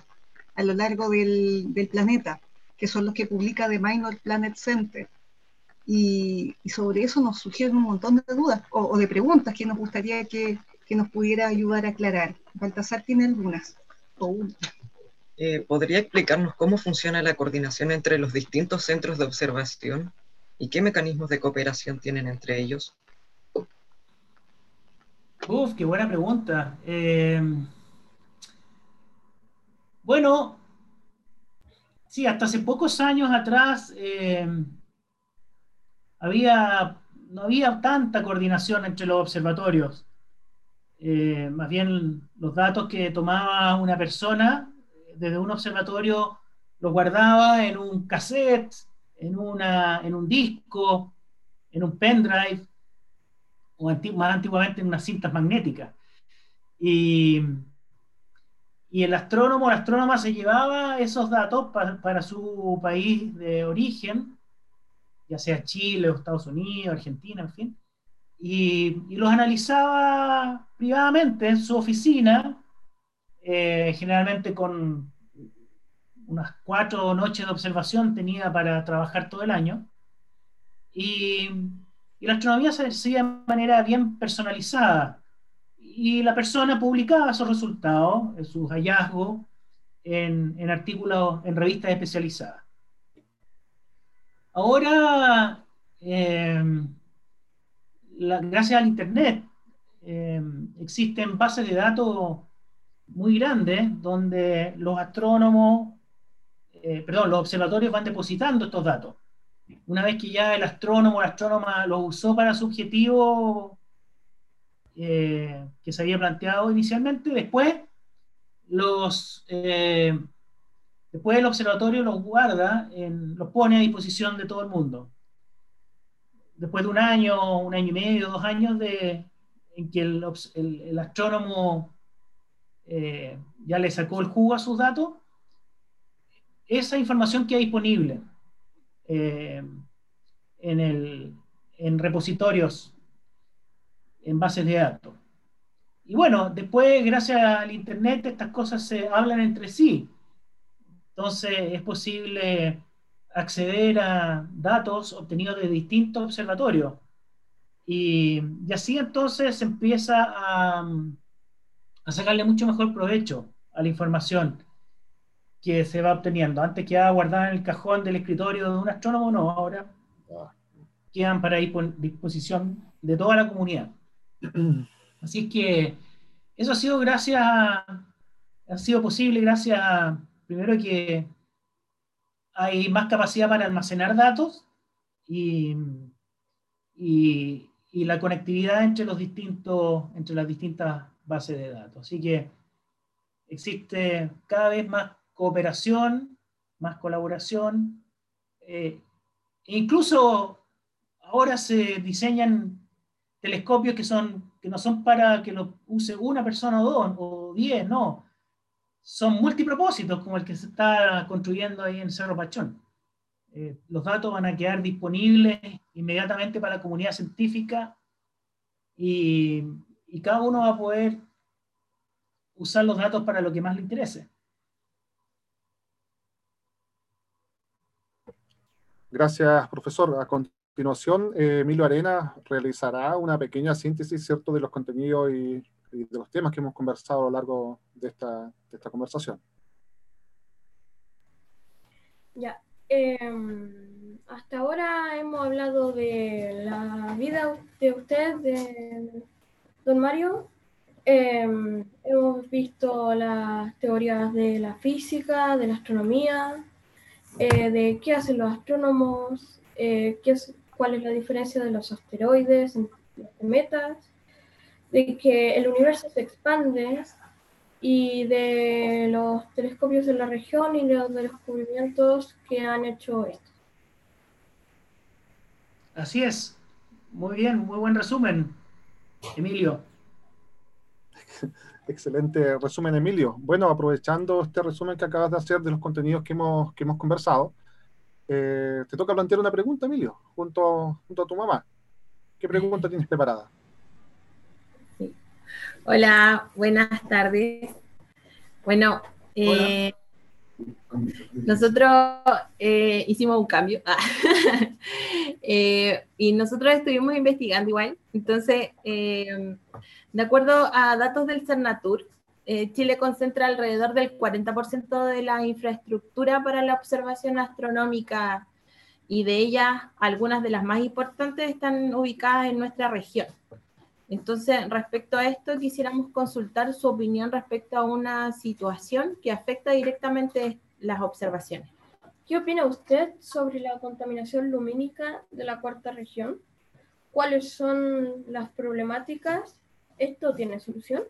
a lo largo del, planeta, que son los que publica The Minor Planet Center. Y, sobre eso nos surgieron un montón de dudas o, de preguntas que nos gustaría que, nos pudiera ayudar a aclarar. Baltasar tiene algunas. Eh, ¿Podría explicarnos cómo funciona la coordinación entre los distintos centros de observación ¿Y qué mecanismos de cooperación tienen entre ellos? Uf, qué buena pregunta. Eh, bueno, sí, hasta hace pocos años atrás eh, había, no había tanta coordinación entre los observatorios. Eh, más bien los datos que tomaba una persona desde un observatorio los guardaba en un cassette en, una, en un disco, en un pendrive, o más antiguamente en unas cintas magnéticas. Y, y el astrónomo, la astrónoma se llevaba esos datos para, su país de origen, ya sea Chile o Estados Unidos, Argentina, en fin, y, y los analizaba privadamente en su oficina, eh, generalmente con unas cuatro noches de observación tenía para trabajar todo el año. Y, la astronomía se hacía de manera bien personalizada. Y la persona publicaba sus resultados, sus hallazgos, en, artículos, en revistas especializadas. Ahora, eh, gracias al Internet, eh, existen bases de datos muy grandes donde los astrónomos, eh, perdón, los observatorios van depositando estos datos. Una vez que ya el astrónomo o la astrónoma los usó para su objetivo que se había planteado inicialmente, después los después el observatorio los guarda, los pone a disposición de todo el mundo después de un año, un año y medio, dos años de, en que el, astrónomo eh, ya le sacó el jugo a sus datos, esa información queda disponible eh, en, el, en repositorios, en bases de datos. Y bueno, después, gracias al Internet, estas cosas se hablan entre sí. Entonces, es posible acceder a datos obtenidos de distintos observatorios. Y, así entonces se empieza a, a, sacarle mucho mejor provecho a la información que se va obteniendo. Antes quedaba guardada en el cajón del escritorio de un astrónomo, no, ahora quedan para disposición de toda la comunidad. Así es que eso ha sido gracias, ha sido posible gracias primero que hay más capacidad para almacenar datos y, y, la conectividad entre, los distintos, entre las distintas bases de datos. Así que existe cada vez más cooperación, más colaboración. Eh, e incluso ahora se diseñan telescopios que, son, que no son para que lo use una persona o dos o diez, no son multipropósitos, como el que se está construyendo ahí en Cerro Pachón. Eh, los datos van a quedar disponibles inmediatamente para la comunidad científica y, y, cada uno va a poder usar los datos para lo que más le interese. Gracias, profesor. A continuación, eh, Emilio Arena realizará una pequeña síntesis, ¿cierto?, de los contenidos y y de los temas que hemos conversado a lo largo de esta, de esta conversación. Ya, em, hasta ahora hemos hablado de la vida de usted, de don Mario. Em, hemos visto las teorías de la física, de la astronomía, eh, de qué hacen los astrónomos, eh, qué cuál es la diferencia de los asteroides, los cometas, de que el universo se expande y de los telescopios de la región y de los descubrimientos que han hecho esto. Así es. Muy bien, muy buen resumen, Emilio. Excelente resumen, Emilio. Bueno, aprovechando este resumen que acabas de hacer de los contenidos que hemos, que hemos conversado, eh, te toca plantear una pregunta, Emilio, junto, junto a tu mamá. ¿Qué pregunta tienes preparada? Hola, buenas tardes. Bueno, eh, nosotros eh, hicimos un cambio eh, y nosotros estuvimos investigando igual. Entonces, de acuerdo a datos del CERNATUR, Chile concentra alrededor del 40% de la infraestructura para la observación astronómica y de ellas algunas de las más importantes están ubicadas en nuestra región. Entonces, respecto a esto, quisiéramos consultar su opinión respecto a una situación que afecta directamente las observaciones. ¿Qué opina usted sobre la contaminación lumínica de la cuarta región? ¿Cuáles son las problemáticas? ¿Esto tiene solución?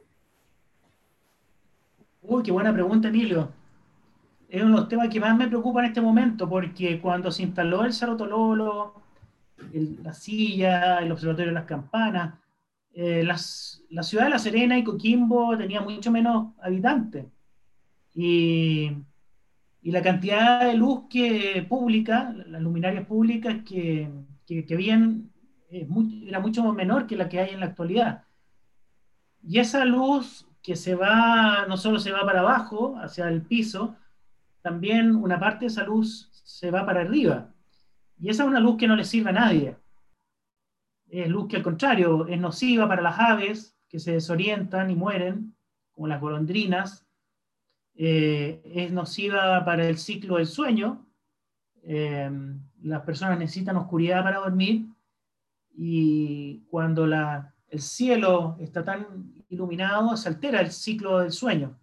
Uy, qué buena pregunta, Emilio. Es uno de los temas que más me preocupa en este momento, porque cuando se instaló el Cerro Tololo, la silla, el observatorio de las campanas, eh, las, la ciudad de La Serena y Coquimbo tenía mucho menos habitantes. Y, y la cantidad de luz que pública, las luminarias públicas que, que, que habían, era mucho menor que la que hay en la actualidad. Y esa luz que se va, no solo se va para abajo, hacia el piso, también una parte de esa luz se va para arriba. Y esa es una luz que no le sirve a nadie. Es luz que al contrario es nociva para las aves que se desorientan y mueren, como las golondrinas. Eh, es nociva para el ciclo del sueño. Eh, las personas necesitan oscuridad para dormir y cuando la, el cielo está tan iluminado se altera el ciclo del sueño.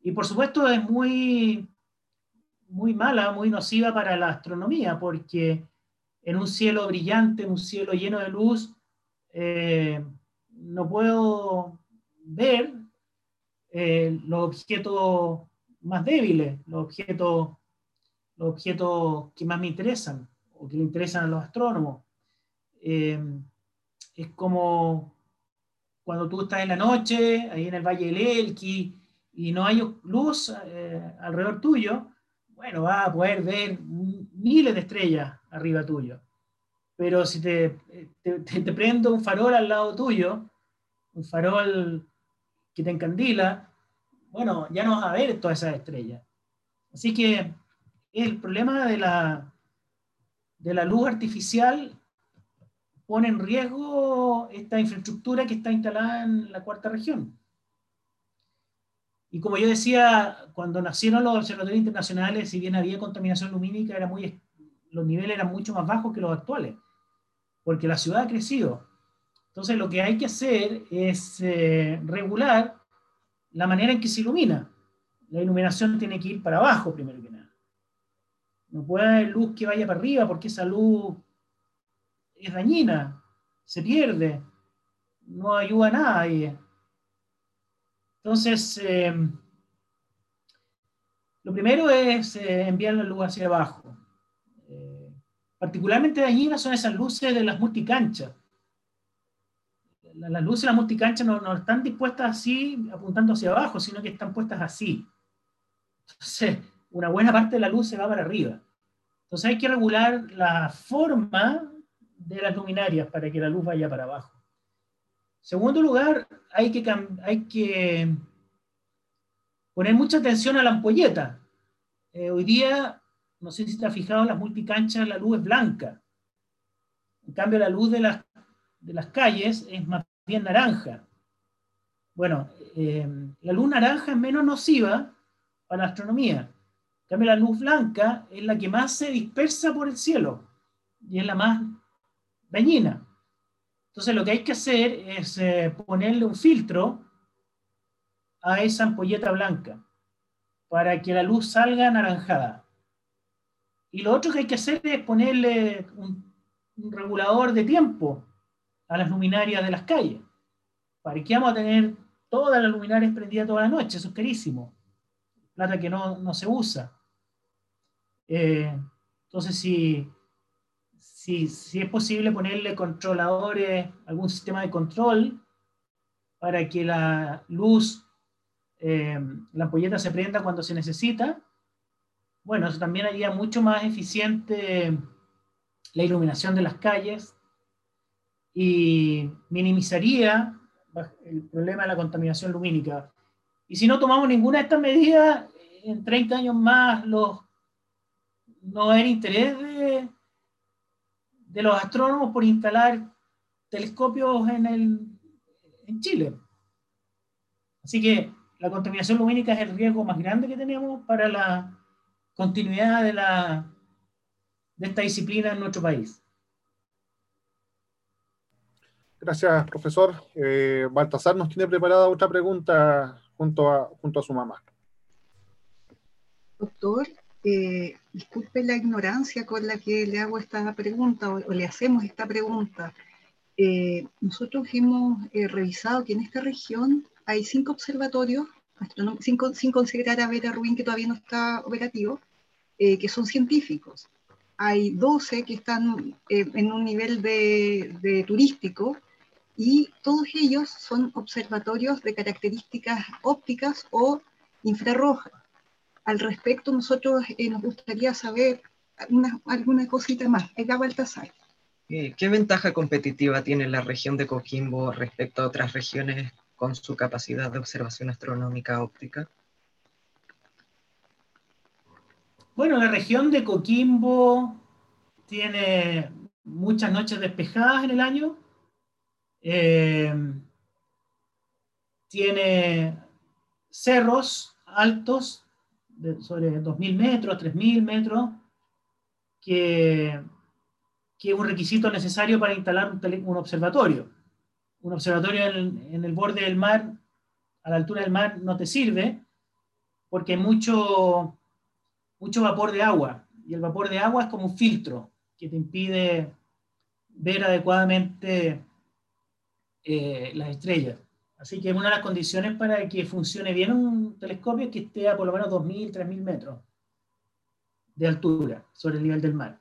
Y por supuesto es muy muy mala, muy nociva para la astronomía, porque en un cielo brillante, en un cielo lleno de luz, eh, no puedo ver eh, los objetos más débiles, los objetos, los objetos que más me interesan o que le interesan a los astrónomos. Eh, es como cuando tú estás en la noche, ahí en el Valle del Elqui, y no hay luz alrededor tuyo, bueno, vas a poder ver miles de estrellas arriba tuyo. Pero si te, te, prendo un farol al lado tuyo, un farol que te encandila, bueno, ya no vas a ver todas esas estrellas. Así que el problema de la, de la luz artificial pone en riesgo esta infraestructura que está instalada en la cuarta región. Y como yo decía, cuando nacieron los observatorios internacionales, si bien había contaminación lumínica, era muy, los niveles eran mucho más bajos que los actuales, porque la ciudad ha crecido. Entonces lo que hay que hacer es eh, regular la manera en que se ilumina. La iluminación tiene que ir para abajo primero que nada. No puede haber luz que vaya para arriba porque esa luz es dañina, se pierde, no ayuda a nadie. Entonces, eh, lo primero es eh, enviar la luz hacia abajo. Eh, particularmente dañinas son esas luces de las multicanchas. Las luces de las multicanchas no, no, están dispuestas así, apuntando hacia abajo, sino que están puestas así. Entonces, una buena parte de la luz se va para arriba. Entonces hay que regular la forma de las luminarias para que la luz vaya para abajo. Segundo lugar, hay que, poner mucha atención a la ampolleta. Eh, hoy día, no sé si te has fijado, en las multicanchas la luz es blanca. En cambio, la luz de las, de las calles es más bien naranja. Bueno, eh, la luz naranja es menos nociva para la astronomía. En cambio, la luz blanca es la que más se dispersa por el cielo y es la más dañina. Entonces lo que hay que hacer es eh, ponerle un filtro a esa ampolleta blanca para que la luz salga anaranjada. Y lo otro que hay que hacer es ponerle un, regulador de tiempo a las luminarias de las calles. ¿Para qué vamos a tener todas las luminarias prendidas toda la noche? Eso es carísimo. Plata que no, no se usa. Eh, entonces, si si, es posible ponerle controladores, algún sistema de control para que la luz, eh, la ampolleta se prenda cuando se necesita, bueno, eso también haría mucho más eficiente la iluminación de las calles y minimizaría el problema de la contaminación lumínica. Y si no tomamos ninguna de estas medidas, en 30 años más los, no va a interés de, de los astrónomos por instalar telescopios en, el, en Chile. Así que la contaminación lumínica es el riesgo más grande que tenemos para la continuidad de, la, de esta disciplina en nuestro país. Gracias, profesor. Eh, Baltasar nos tiene preparada otra pregunta junto a, junto a su mamá. Doctor, eh, disculpe la ignorancia con la que le hago esta pregunta o, le hacemos esta pregunta. Eh, nosotros hemos eh, revisado que en esta región hay cinco observatorios, sin, considerar a Vera Rubín, que todavía no está operativo, que son científicos. Hay 12 que están en un nivel de turístico y todos ellos son observatorios de características ópticas o infrarrojas al respecto, nosotros eh, nos gustaría saber alguna cosita más. Baltasar. ¿Qué ventaja competitiva tiene la región de Coquimbo respecto a otras regiones con su capacidad de observación astronómica óptica? Bueno, la región de Coquimbo tiene muchas noches despejadas en el año. Eh, tiene cerros altos de sobre 2.000 metros, 3.000 metros, que, que, es un requisito necesario para instalar un, tele, un observatorio. Un observatorio en, en, el borde del mar, a la altura del mar, no te sirve porque hay mucho, mucho vapor de agua. Y el vapor de agua es como un filtro que te impide ver adecuadamente eh, las estrellas. Así que una de las condiciones para que funcione bien un telescopio es que esté a por lo menos 2.000, 3.000 metros de altura sobre el nivel del mar.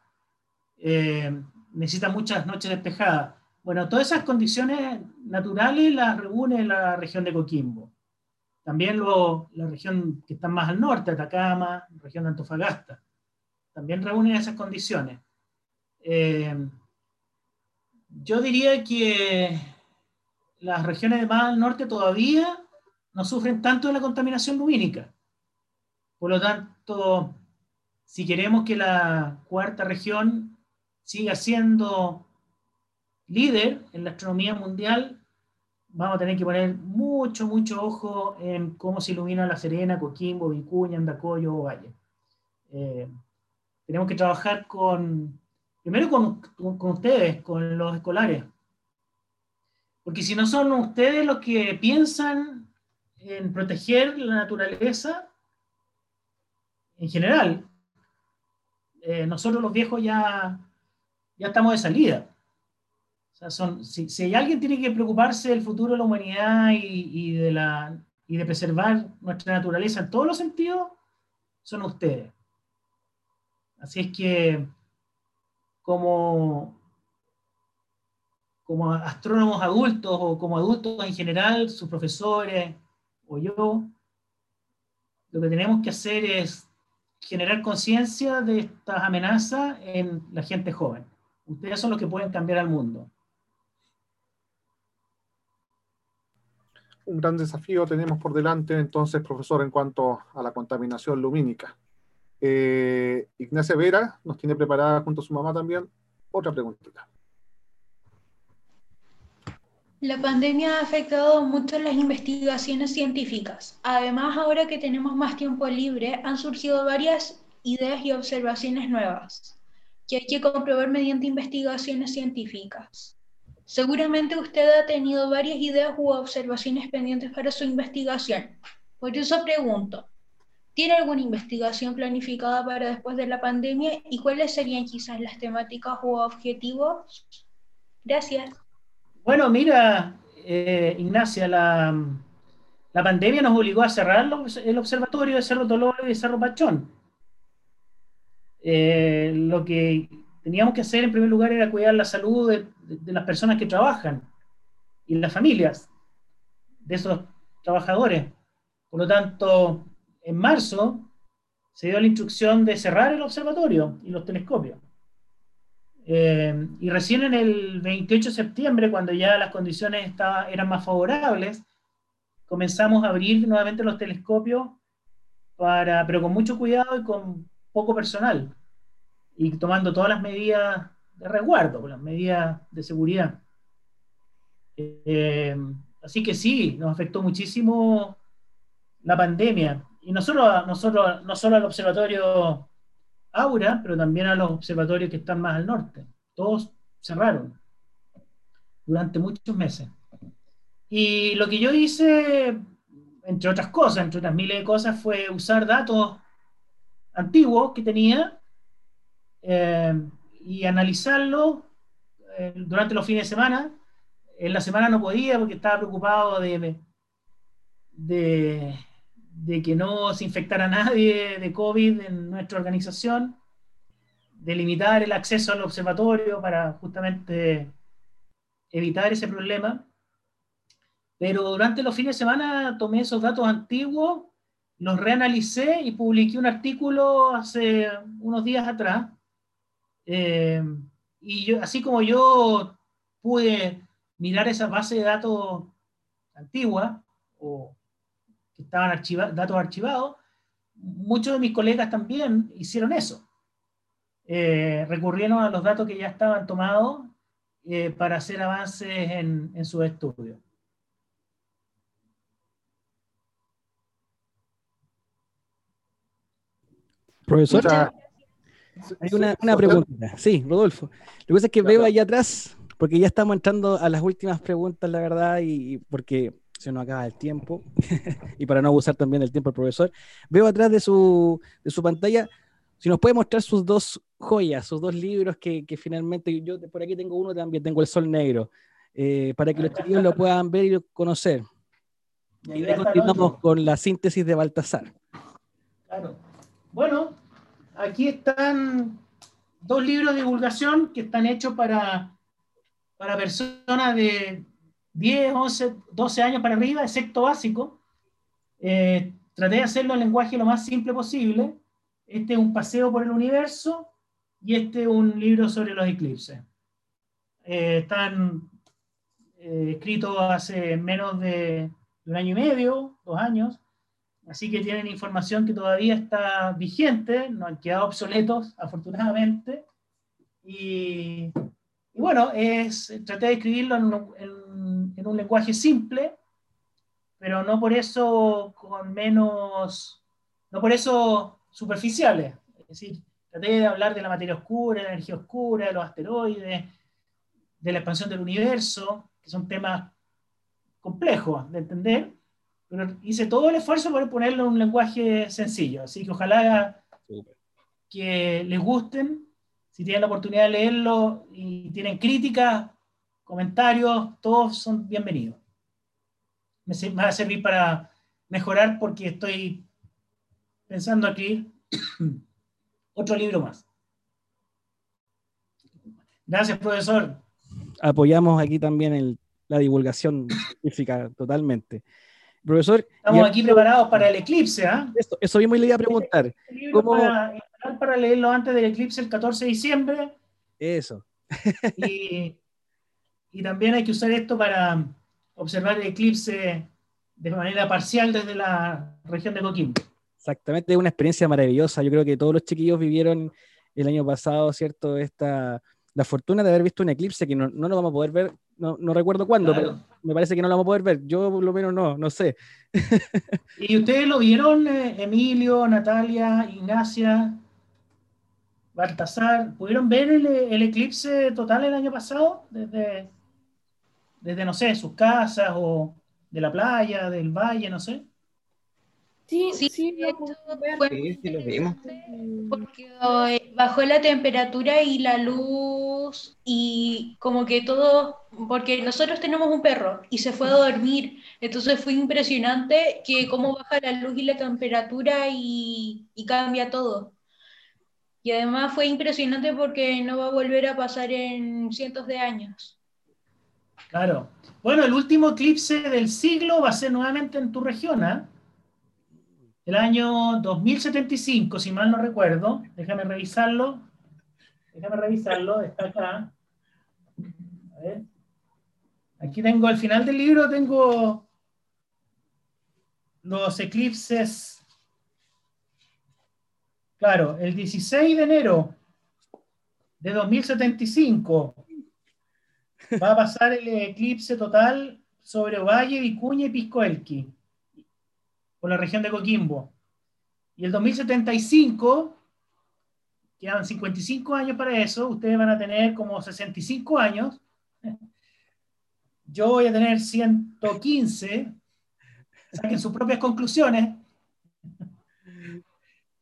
Eh, necesita muchas noches despejadas. Bueno, todas esas condiciones naturales las reúne la región de Coquimbo. También lo, la región que está más al norte, Atacama, región de Antofagasta, también reúne esas condiciones. Eh, yo diría que las regiones más al norte todavía no sufren tanto de la contaminación lumínica. Por lo tanto, si queremos que la cuarta región siga siendo líder en la astronomía mundial, vamos a tener que poner mucho, mucho ojo en cómo se ilumina La Serena, Coquimbo, Vicuña, Andacoyo o Valle. Eh, tenemos que trabajar con primero con, ustedes, con los escolares. Porque si no son ustedes los que piensan en proteger la naturaleza, en general, eh, nosotros los viejos ya, ya estamos de salida. O sea, son, si, si, alguien tiene que preocuparse del futuro de la humanidad y, y, de la, y de preservar nuestra naturaleza en todos los sentidos, son ustedes. Así es que como, como astrónomos adultos o como adultos en general, sus profesores o yo, lo que tenemos que hacer es generar conciencia de estas amenazas en la gente joven. Ustedes son los que pueden cambiar al mundo. Un gran desafío tenemos por delante entonces, profesor, en cuanto a la contaminación lumínica. Eh, Ignacia Vera nos tiene preparada junto a su mamá también otra preguntita. La pandemia ha afectado mucho las investigaciones científicas. Además, ahora que tenemos más tiempo libre, han surgido varias ideas y observaciones nuevas que hay que comprobar mediante investigaciones científicas. Seguramente usted ha tenido varias ideas u observaciones pendientes para su investigación. Por eso pregunto, ¿Tiene alguna investigación planificada para después de la pandemia y cuáles serían quizás las temáticas u objetivos? Gracias. Bueno, mira, eh, Ignacia, la, la, pandemia nos obligó a cerrar el observatorio de Cerro Tololo y de Cerro Pachón. Eh, lo que teníamos que hacer en primer lugar era cuidar la salud de, de, de las personas que trabajan y las familias de esos trabajadores. Por lo tanto, en marzo se dio la instrucción de cerrar el observatorio y los telescopios. Eh, y recién en el 28 de septiembre, cuando ya las condiciones estaba, eran más favorables, comenzamos a abrir nuevamente los telescopios, para, pero con mucho cuidado y con poco personal, y tomando todas las medidas de resguardo, las medidas de seguridad. Eh, así que sí, nos afectó muchísimo la pandemia y nosotros, nosotros, no solo al observatorio Aura, pero también a los observatorios que están más al norte. Todos cerraron durante muchos meses. Y lo que yo hice, entre otras cosas, entre otras miles de cosas, fue usar datos antiguos que tenía eh, y analizarlos eh, durante los fines de semana. En la semana no podía porque estaba preocupado de, de de que no se infectara nadie de COVID en nuestra organización, de limitar el acceso al observatorio para justamente evitar ese problema. Pero durante los fines de semana tomé esos datos antiguos, los reanalicé y publiqué un artículo hace unos días atrás. Eh, y yo, así como yo pude mirar esa base de datos antigua o que estaban archiva- datos archivados, muchos de mis colegas también hicieron eso. Eh, recurrieron a los datos que ya estaban tomados eh, para hacer avances en, en sus estudios. Profesor, hay una, una pregunta. Sí, Rodolfo. Lo que pasa es que veo allá atrás, porque ya estamos entrando a las últimas preguntas, la verdad, y porque se nos acaba el tiempo, y para no abusar también del tiempo del profesor, veo atrás de su, de su pantalla, si nos puede mostrar sus dos joyas, sus dos libros que, que finalmente, yo por aquí tengo uno también, tengo El Sol Negro, eh, para que los chiquillos lo puedan ver y conocer. Y ahí continuamos con la síntesis de Baltasar. Claro. Bueno, aquí están dos libros de divulgación que están hechos para, para personas de 10, 11, 12 años para arriba, excepto básico. Eh, traté de hacerlo en lenguaje lo más simple posible. Este es un paseo por el universo y este es un libro sobre los eclipses. Eh, están eh, escritos hace menos de, de un año y medio, dos años. Así que tienen información que todavía está vigente, no han quedado obsoletos, afortunadamente. Y, y bueno, es, traté de escribirlo en un, en- en un lenguaje simple, pero no por eso con menos, no por eso superficiales. Es decir, traté de hablar de la materia oscura, de la energía oscura, de los asteroides, de la expansión del universo, que son temas complejos de entender pero hice todo el esfuerzo por ponerlo en un lenguaje sencillo, así que ojalá que les gusten, si tienen la oportunidad de leerlo y tienen críticas, comentarios, todos son bienvenidos. Me, va a servir para mejorar porque estoy pensando escribir otro libro más. Gracias, profesor. apoyamos aquí también el- la divulgación científica totalmente. Profesor, Estamos aquí preparados para el eclipse, ¿ah? eso, eso mismo le iba a preguntar. Este ¿Cómo- para, para leerlo antes del eclipse el 14 de diciembre Eso. y, y también hay que usar esto para observar el eclipse de manera parcial desde la región de Coquimbo. Exactamente, es una experiencia maravillosa. Yo creo que todos los chiquillos vivieron el año pasado, ¿cierto? Esta, la fortuna de haber visto un eclipse que no, no lo vamos a poder ver, no, no recuerdo cuándo, Claro. pero me parece que no lo vamos a poder ver. Yo por lo menos no, no sé. ¿Y ustedes lo vieron, eh, Emilio, Natalia, Ignacia, Baltasar? ¿Pudieron ver el, el eclipse total el año pasado? Desde, desde, no sé, sus casas o de la playa, del valle, no sé. Sí, Sí, sí, de hecho, fue Sí, sí, lo vimos. Porque eh, bajó la temperatura y la luz y como que todo, porque nosotros tenemos un perro y se fue a dormir, entonces fue impresionante que cómo baja la luz y la temperatura y, y cambia todo. Y además fue impresionante porque no va a volver a pasar en cientos de años. Claro. Bueno, el último eclipse del siglo va a ser nuevamente en tu región, ¿ah? El año 2075, si mal no recuerdo. Déjame revisarlo. Déjame revisarlo, está acá. A ver. Aquí tengo, al final del libro tengo los eclipses. Claro, el 16 de enero de 2075 va a pasar el eclipse total sobre Ovalle, Vicuña y Piscoelqui, por la región de Coquimbo. Y el 2075, quedan 55 años para eso, ustedes van a tener como 65 años. Yo voy a tener 115, saquen sus propias conclusiones.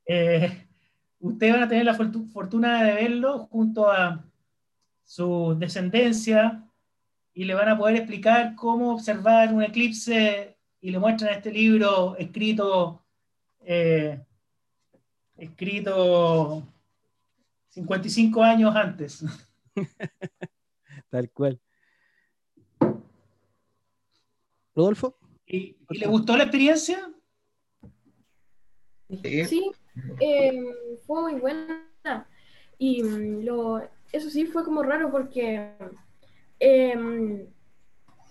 Eh, ustedes van a tener la fortu- fortuna de verlo junto a su descendencia y le van a poder explicar cómo observar un eclipse y le muestran este libro escrito eh, escrito 55 años antes. Tal cual. Rodolfo, ¿Y, y le gustó la experiencia? Sí. Sí, eh, fue muy buena. Y mm, lo, eso sí fue como raro porque em,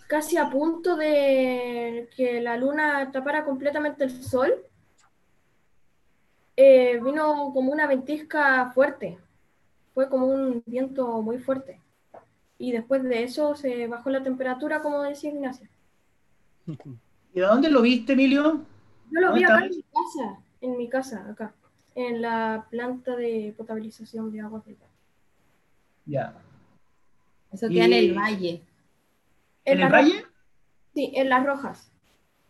casi a punto de que la luna tapara completamente el sol, eh, vino como una ventisca fuerte. Fue como un viento muy fuerte. Y después de eso se bajó la temperatura, como decía Ignacio. ¿Y de dónde lo viste, Emilio? Yo lo ¿Dónde vi acá en mi casa, en mi casa, acá, en la planta de potabilización de aguas del. Ya. Eso queda en Y- el valle. ¿En el valle? Sí, en las rojas.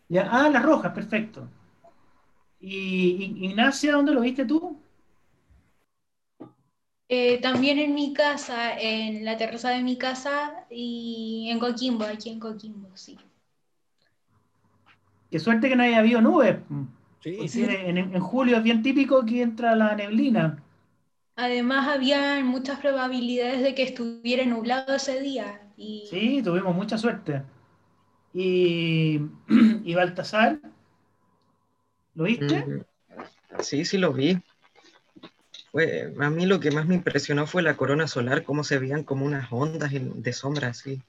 Ya. Ah, las rojas, perfecto. ¿Y Ignacia, dónde lo viste tú? Eh, también en mi casa, en la terraza de mi casa y en Coquimbo, aquí en Coquimbo, sí. Qué suerte que no haya habido nubes. Sí, sí, en, en julio es bien típico que entra la neblina. Además, había muchas probabilidades de que estuviera nublado ese día. Y Sí, tuvimos mucha suerte. Y, y Baltasar, ¿lo viste? Mm, Sí, sí lo vi. A mí lo que más me impresionó fue la corona solar, cómo se veían como unas ondas de sombra, así.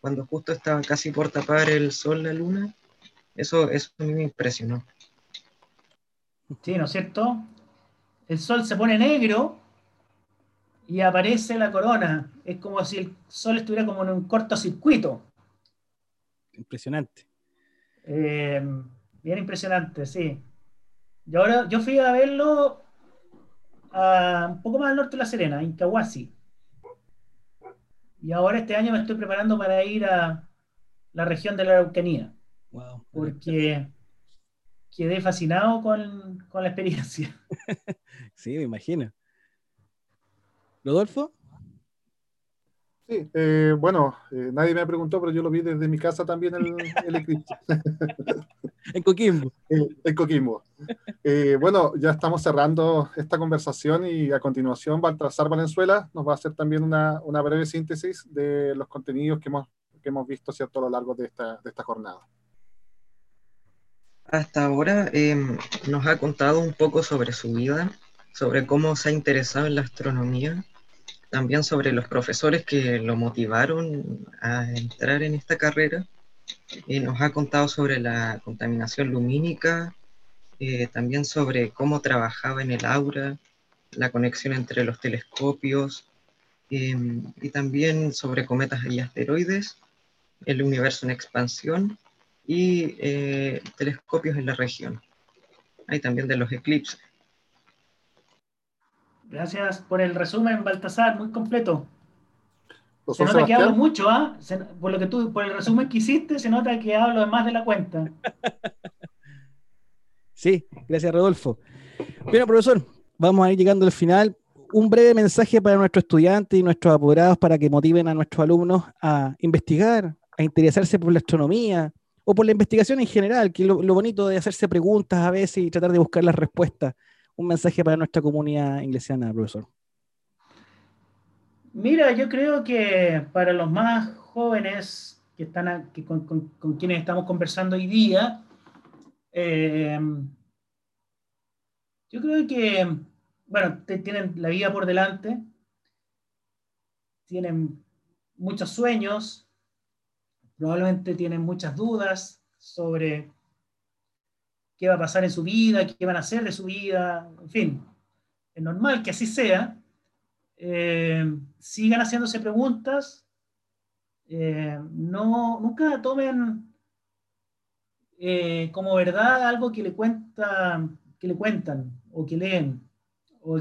Cuando justo estaba casi por tapar el sol, la luna. Eso, eso a mí me impresionó. Sí, ¿no es cierto? El sol se pone negro y aparece la corona. Es como si el sol estuviera como en un cortocircuito. Impresionante. Eh, bien impresionante, sí. Yo ahora, yo fui a verlo a, un poco más al norte de La Serena, en Cahuasi. Y ahora este año me estoy preparando para ir a la región de la Araucanía, Wow. porque quedé fascinado con, con la experiencia. Sí, me imagino. ¿Rodolfo? Sí, eh, bueno, eh, nadie me preguntó, pero yo lo vi desde mi casa también el, el eclipse, En Coquimbo. el- en Coquimbo. Eh, bueno, ya estamos cerrando esta conversación y a continuación Baltasar Valenzuela nos va a hacer también una, una breve síntesis de los contenidos que hemos, que hemos visto ¿cierto? a lo largo de esta, de esta jornada. Hasta ahora nos ha contado un poco sobre su vida, sobre cómo se ha interesado en la astronomía, también sobre los profesores que lo motivaron a entrar en esta carrera. Y nos ha contado sobre la contaminación lumínica, eh, también sobre cómo trabajaba en el aura, la conexión entre los telescopios, em, y también sobre cometas y asteroides, el universo en expansión y eh, telescopios en la región. Hay también de los eclipses. Gracias por el resumen, Baltasar, muy completo. Se nota que hablo mucho, ¿ah? Por lo que tú, por el resumen que hiciste, se nota que hablo más de la cuenta. Sí, gracias Rodolfo. Bueno, profesor, vamos a ir llegando al final. Un breve mensaje para nuestros estudiantes y nuestros apoderados para que motiven a nuestros alumnos a investigar, a interesarse por la astronomía o por la investigación en general, que es lo, lo bonito de hacerse preguntas a veces y tratar de buscar las respuestas. Un mensaje para nuestra comunidad inglesiana, profesor. Mira, yo creo que para los más jóvenes que están que con quienes estamos conversando hoy día, eh, yo creo que, bueno, te- tienen la vida por delante, tienen muchos sueños, probablemente tienen muchas dudas sobre qué va a pasar en su vida, qué van a hacer de su vida, en fin, es normal que así sea. Eh, sigan haciéndose preguntas, eh, no, nunca tomen eh, como verdad algo que le cuenta, que le cuentan o que leen, o,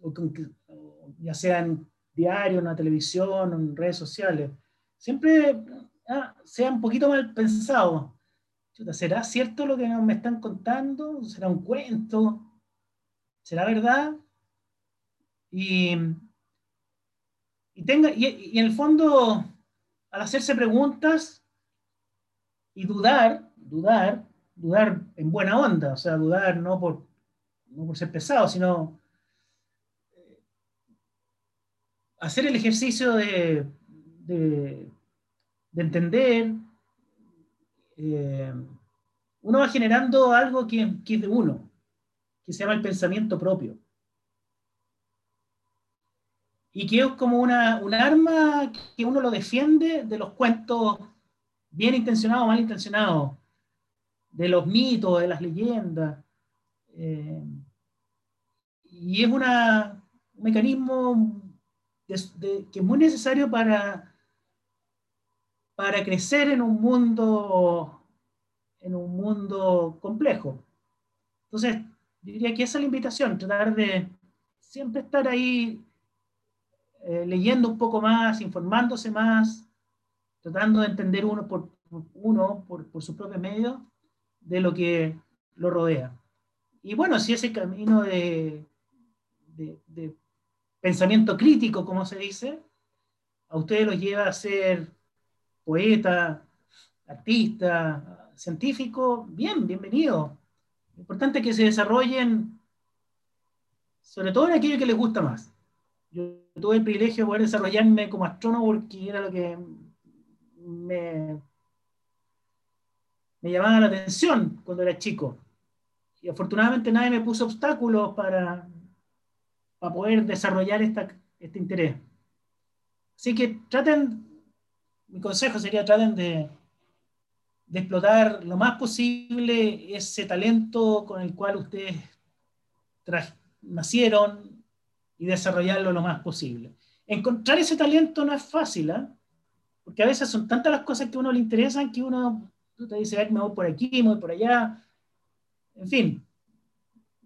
o ya sea en diario, en la televisión, en redes sociales. Siempre ah, sea un poquito mal pensado. ¿Será cierto lo que me están contando? ¿Será un cuento? ¿Será verdad? Y, y, tenga, y, en el fondo, al hacerse preguntas y dudar, dudar, dudar en buena onda, o sea, dudar no por, no por ser pesado, sino eh, hacer el ejercicio de, de entender, eh, uno va generando algo que, que es de uno, que se llama el pensamiento propio. Y que es como una, un arma que uno lo defiende de los cuentos bien intencionado o mal intencionado, de los mitos, de las leyendas. Eh, y es una, un mecanismo que es muy necesario para, para crecer en un mundo en un mundo complejo. Entonces, diría que esa es la invitación, tratar de siempre estar ahí eh, leyendo un poco más, informándose más, tratando de entender uno por, uno por, por su propio medio de lo que lo rodea. Y bueno, si ese camino de, de, pensamiento crítico, como se dice, a ustedes los lleva a ser poeta, artista, científico, bien, bienvenido. Lo importante es que se desarrollen, sobre todo en aquello que les gusta más. Yo tuve el privilegio de poder desarrollarme como astrónomo porque era lo que me, me llamaba la atención cuando era chico. Y afortunadamente nadie me puso obstáculos para, para poder desarrollar este interés. Así que traten, mi consejo sería traten de, explotar lo más posible ese talento con el cual ustedes nacieron y desarrollarlo lo más posible. Encontrar ese talento no es fácil, ¿eh? porque a veces son tantas las cosas que a uno le interesan que uno te dice, me voy por aquí, me voy por allá. En fin,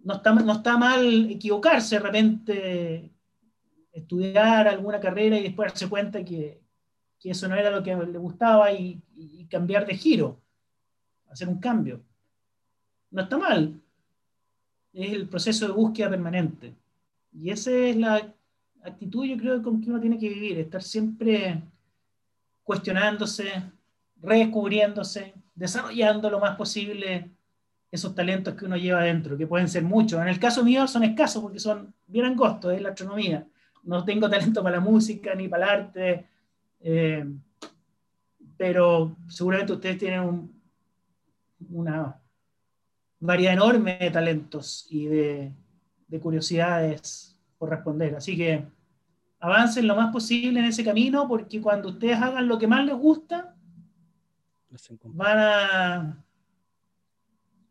no está, no está mal equivocarse de repente, estudiar alguna carrera y después darse cuenta que, que eso no era lo que le gustaba y, cambiar de giro, hacer un cambio. No está mal. Es el proceso de búsqueda permanente. Y esa es la actitud, yo creo, con que uno tiene que vivir, estar siempre cuestionándose, redescubriéndose, desarrollando lo más posible esos talentos que uno lleva adentro, que pueden ser muchos. En el caso mío son escasos porque son bien angostos, es la astronomía. No tengo talento para la música ni para el arte, eh, pero seguramente ustedes tienen una variedad enorme de talentos y de, de curiosidades por responder. Así que avancen lo más posible en ese camino porque cuando ustedes hagan lo que más les gusta, van a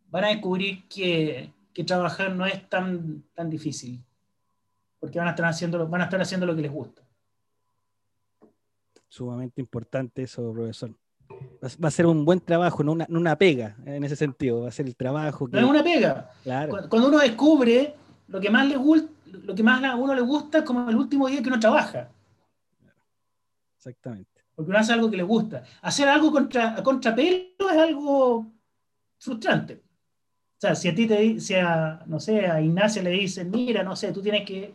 van a descubrir que, trabajar no es tan, tan difícil, porque van a, estar haciendo, van a estar haciendo lo que les gusta. Sumamente importante eso, profesor. Va a ser un buen trabajo, no una, pega en ese sentido. Va a ser el trabajo. No es una pega. Cuando uno descubre lo que más le gusta, lo que más a uno le gusta es como el último día que uno trabaja. Exactamente. Porque uno hace algo que le gusta. Hacer algo contra, a contrapelo es algo frustrante. O sea, si a ti te si a, no sé, a Ignacia le dicen, mira, no sé, tú tienes que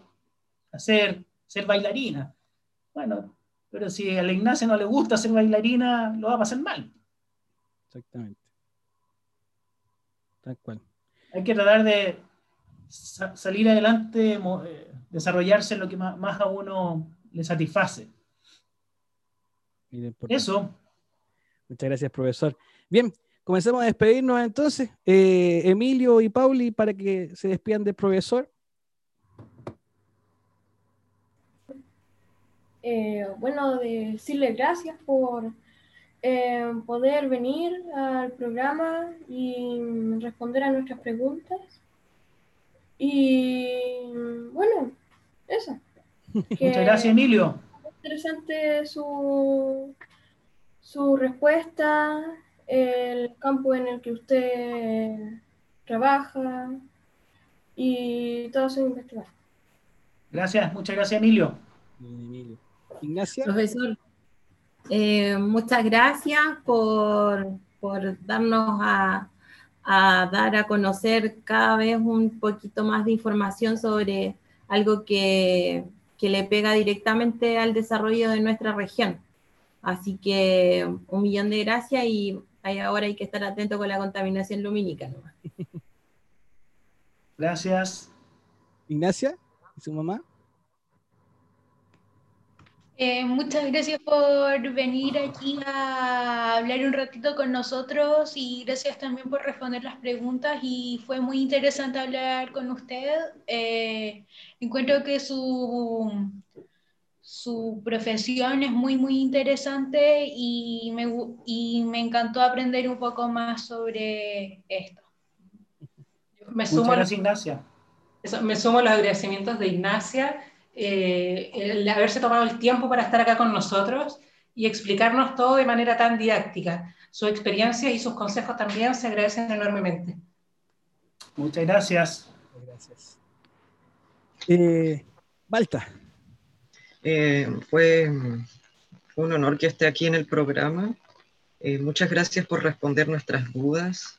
hacer, ser bailarina. Bueno, pero si a la Ignacia no le gusta ser bailarina, lo va a pasar mal. Exactamente. Tal cual. Hay que tratar de salir adelante, eh, desarrollarse en lo que más, a uno le satisface. Eso. Muchas gracias, profesor. Bien, Comencemos a despedirnos entonces. Eh, Emilio y Pauli, para que se despidan del profesor. Eh, bueno, decirle gracias por eh, poder venir al programa y responder a nuestras preguntas. Y bueno, eso. Muchas gracias, Emilio. Interesante su, su respuesta el campo en el que usted trabaja y todo su investigación. Gracias, muchas gracias Emilio. Ignacia. Profesor, eh, muchas gracias por, darnos a, dar a conocer cada vez un poquito más de información sobre algo que, que le pega directamente al desarrollo de nuestra región. Así que un millón de gracias y ahora hay que estar atento con la contaminación lumínica. Gracias. Ignacia, ¿y su mamá? Eh, muchas gracias por venir aquí a hablar un ratito con nosotros y gracias también por responder las preguntas y fue muy interesante hablar con usted. Eh, encuentro que su su profesión es muy, muy interesante y me, y me encantó aprender un poco más sobre esto. Me sumo, a Ignacia. me sumo a los agradecimientos de Ignacia, eh, el haberse tomado el tiempo para estar acá con nosotros y explicarnos todo de manera tan didáctica. Su experiencia y sus consejos también se agradecen enormemente. Muchas gracias. Gracias. Eh, Balta. Eh, fue un honor que esté aquí en el programa. Eh, muchas gracias por responder nuestras dudas.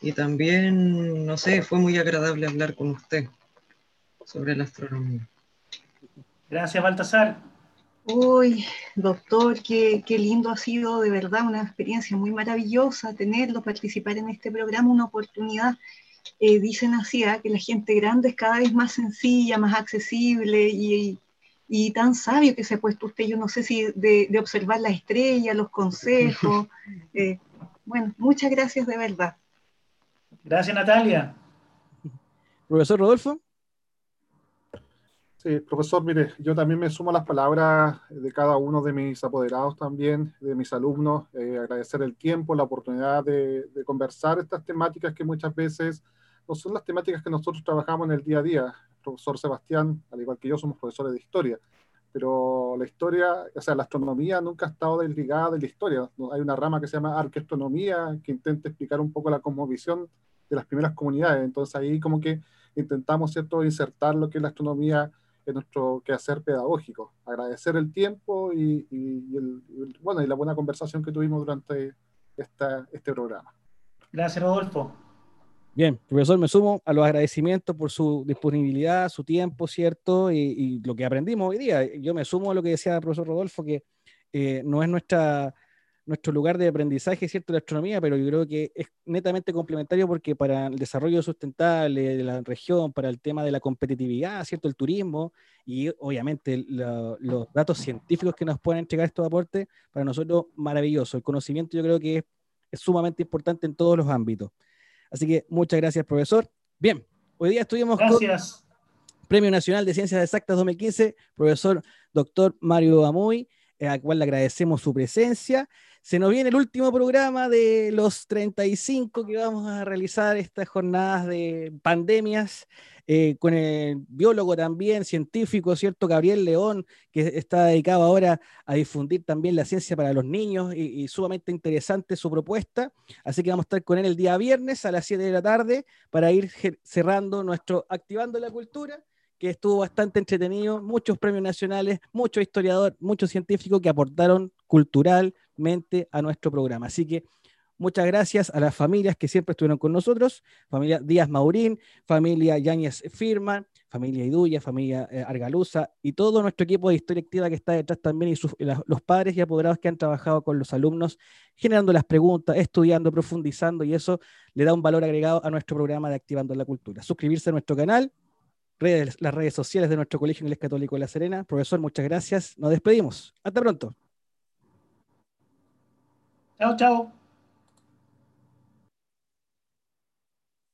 Y también, no sé, fue muy agradable hablar con usted sobre la astronomía. Gracias, Baltasar. Uy, doctor, qué, qué, lindo ha sido, de verdad, una experiencia muy maravillosa tenerlo, participar en este programa, una oportunidad. Eh, dicen así, ¿eh? que la gente grande es cada vez más sencilla, más accesible y, y, tan sabio que se ha puesto usted, yo no sé si de, de observar la estrella, los consejos. Eh, bueno, muchas gracias de verdad. Gracias, Natalia. Profesor Rodolfo. Sí, profesor, mire, yo también me sumo a las palabras de cada uno de mis apoderados también, de mis alumnos, eh, agradecer el tiempo, la oportunidad de, conversar estas temáticas que muchas veces no son las temáticas que nosotros trabajamos en el día a día. Profesor Sebastián, al igual que yo, somos profesores de historia, pero la historia, o sea, la astronomía nunca ha estado desligada de la historia. Hay una rama que se llama arqueastronomía que intenta explicar un poco la cosmovisión de las primeras comunidades. Entonces ahí como que intentamos, ¿cierto?, insertar lo que es la astronomía en nuestro quehacer pedagógico. Agradecer el tiempo y, y, el, bueno, y la buena conversación que tuvimos durante esta, este programa. Gracias, Rodolfo. Bien, profesor, me sumo a los agradecimientos por su disponibilidad, su tiempo, ¿cierto? Y, y lo que aprendimos hoy día. Yo me sumo a lo que decía el profesor Rodolfo, que eh, no es nuestra nuestro lugar de aprendizaje, ¿cierto?, la astronomía, pero yo creo que es netamente complementario porque para el desarrollo sustentable de la región, para el tema de la competitividad, ¿cierto?, el turismo y obviamente la, los datos científicos que nos pueden entregar estos aportes, para nosotros maravilloso. El conocimiento yo creo que es, es sumamente importante en todos los ámbitos. Así que muchas gracias, profesor. Bien, hoy día estuvimos gracias. con Premio Nacional de Ciencias Exactas 2015, profesor doctor Mario Amuy, al cual le agradecemos su presencia. Se nos viene el último programa de los 35 que vamos a realizar estas jornadas de pandemias. Eh, con el biólogo también, científico, ¿cierto? Gabriel León, que está dedicado ahora a difundir también la ciencia para los niños y, y, sumamente interesante su propuesta. Así que vamos a estar con él el día viernes a las 7 de la tarde para ir cerrando nuestro Activando la Cultura que estuvo bastante entretenido, muchos premios nacionales, muchos historiadores, muchos científicos que aportaron culturalmente a nuestro programa. Así que muchas gracias a las familias que siempre estuvieron con nosotros, familia Díaz Maurín, familia Yáñez Firman, familia Iduya, familia eh, Argaluza y todo nuestro equipo de historia activa que está detrás también y sus, los padres y apoderados que han trabajado con los alumnos, generando las preguntas, estudiando, profundizando y eso le da un valor agregado a nuestro programa de Activando la Cultura. Suscribirse a nuestro canal, las redes sociales de nuestro Colegio Inglés Católico de La Serena. Profesor, muchas gracias. Nos despedimos. Hasta pronto. Chao, chao.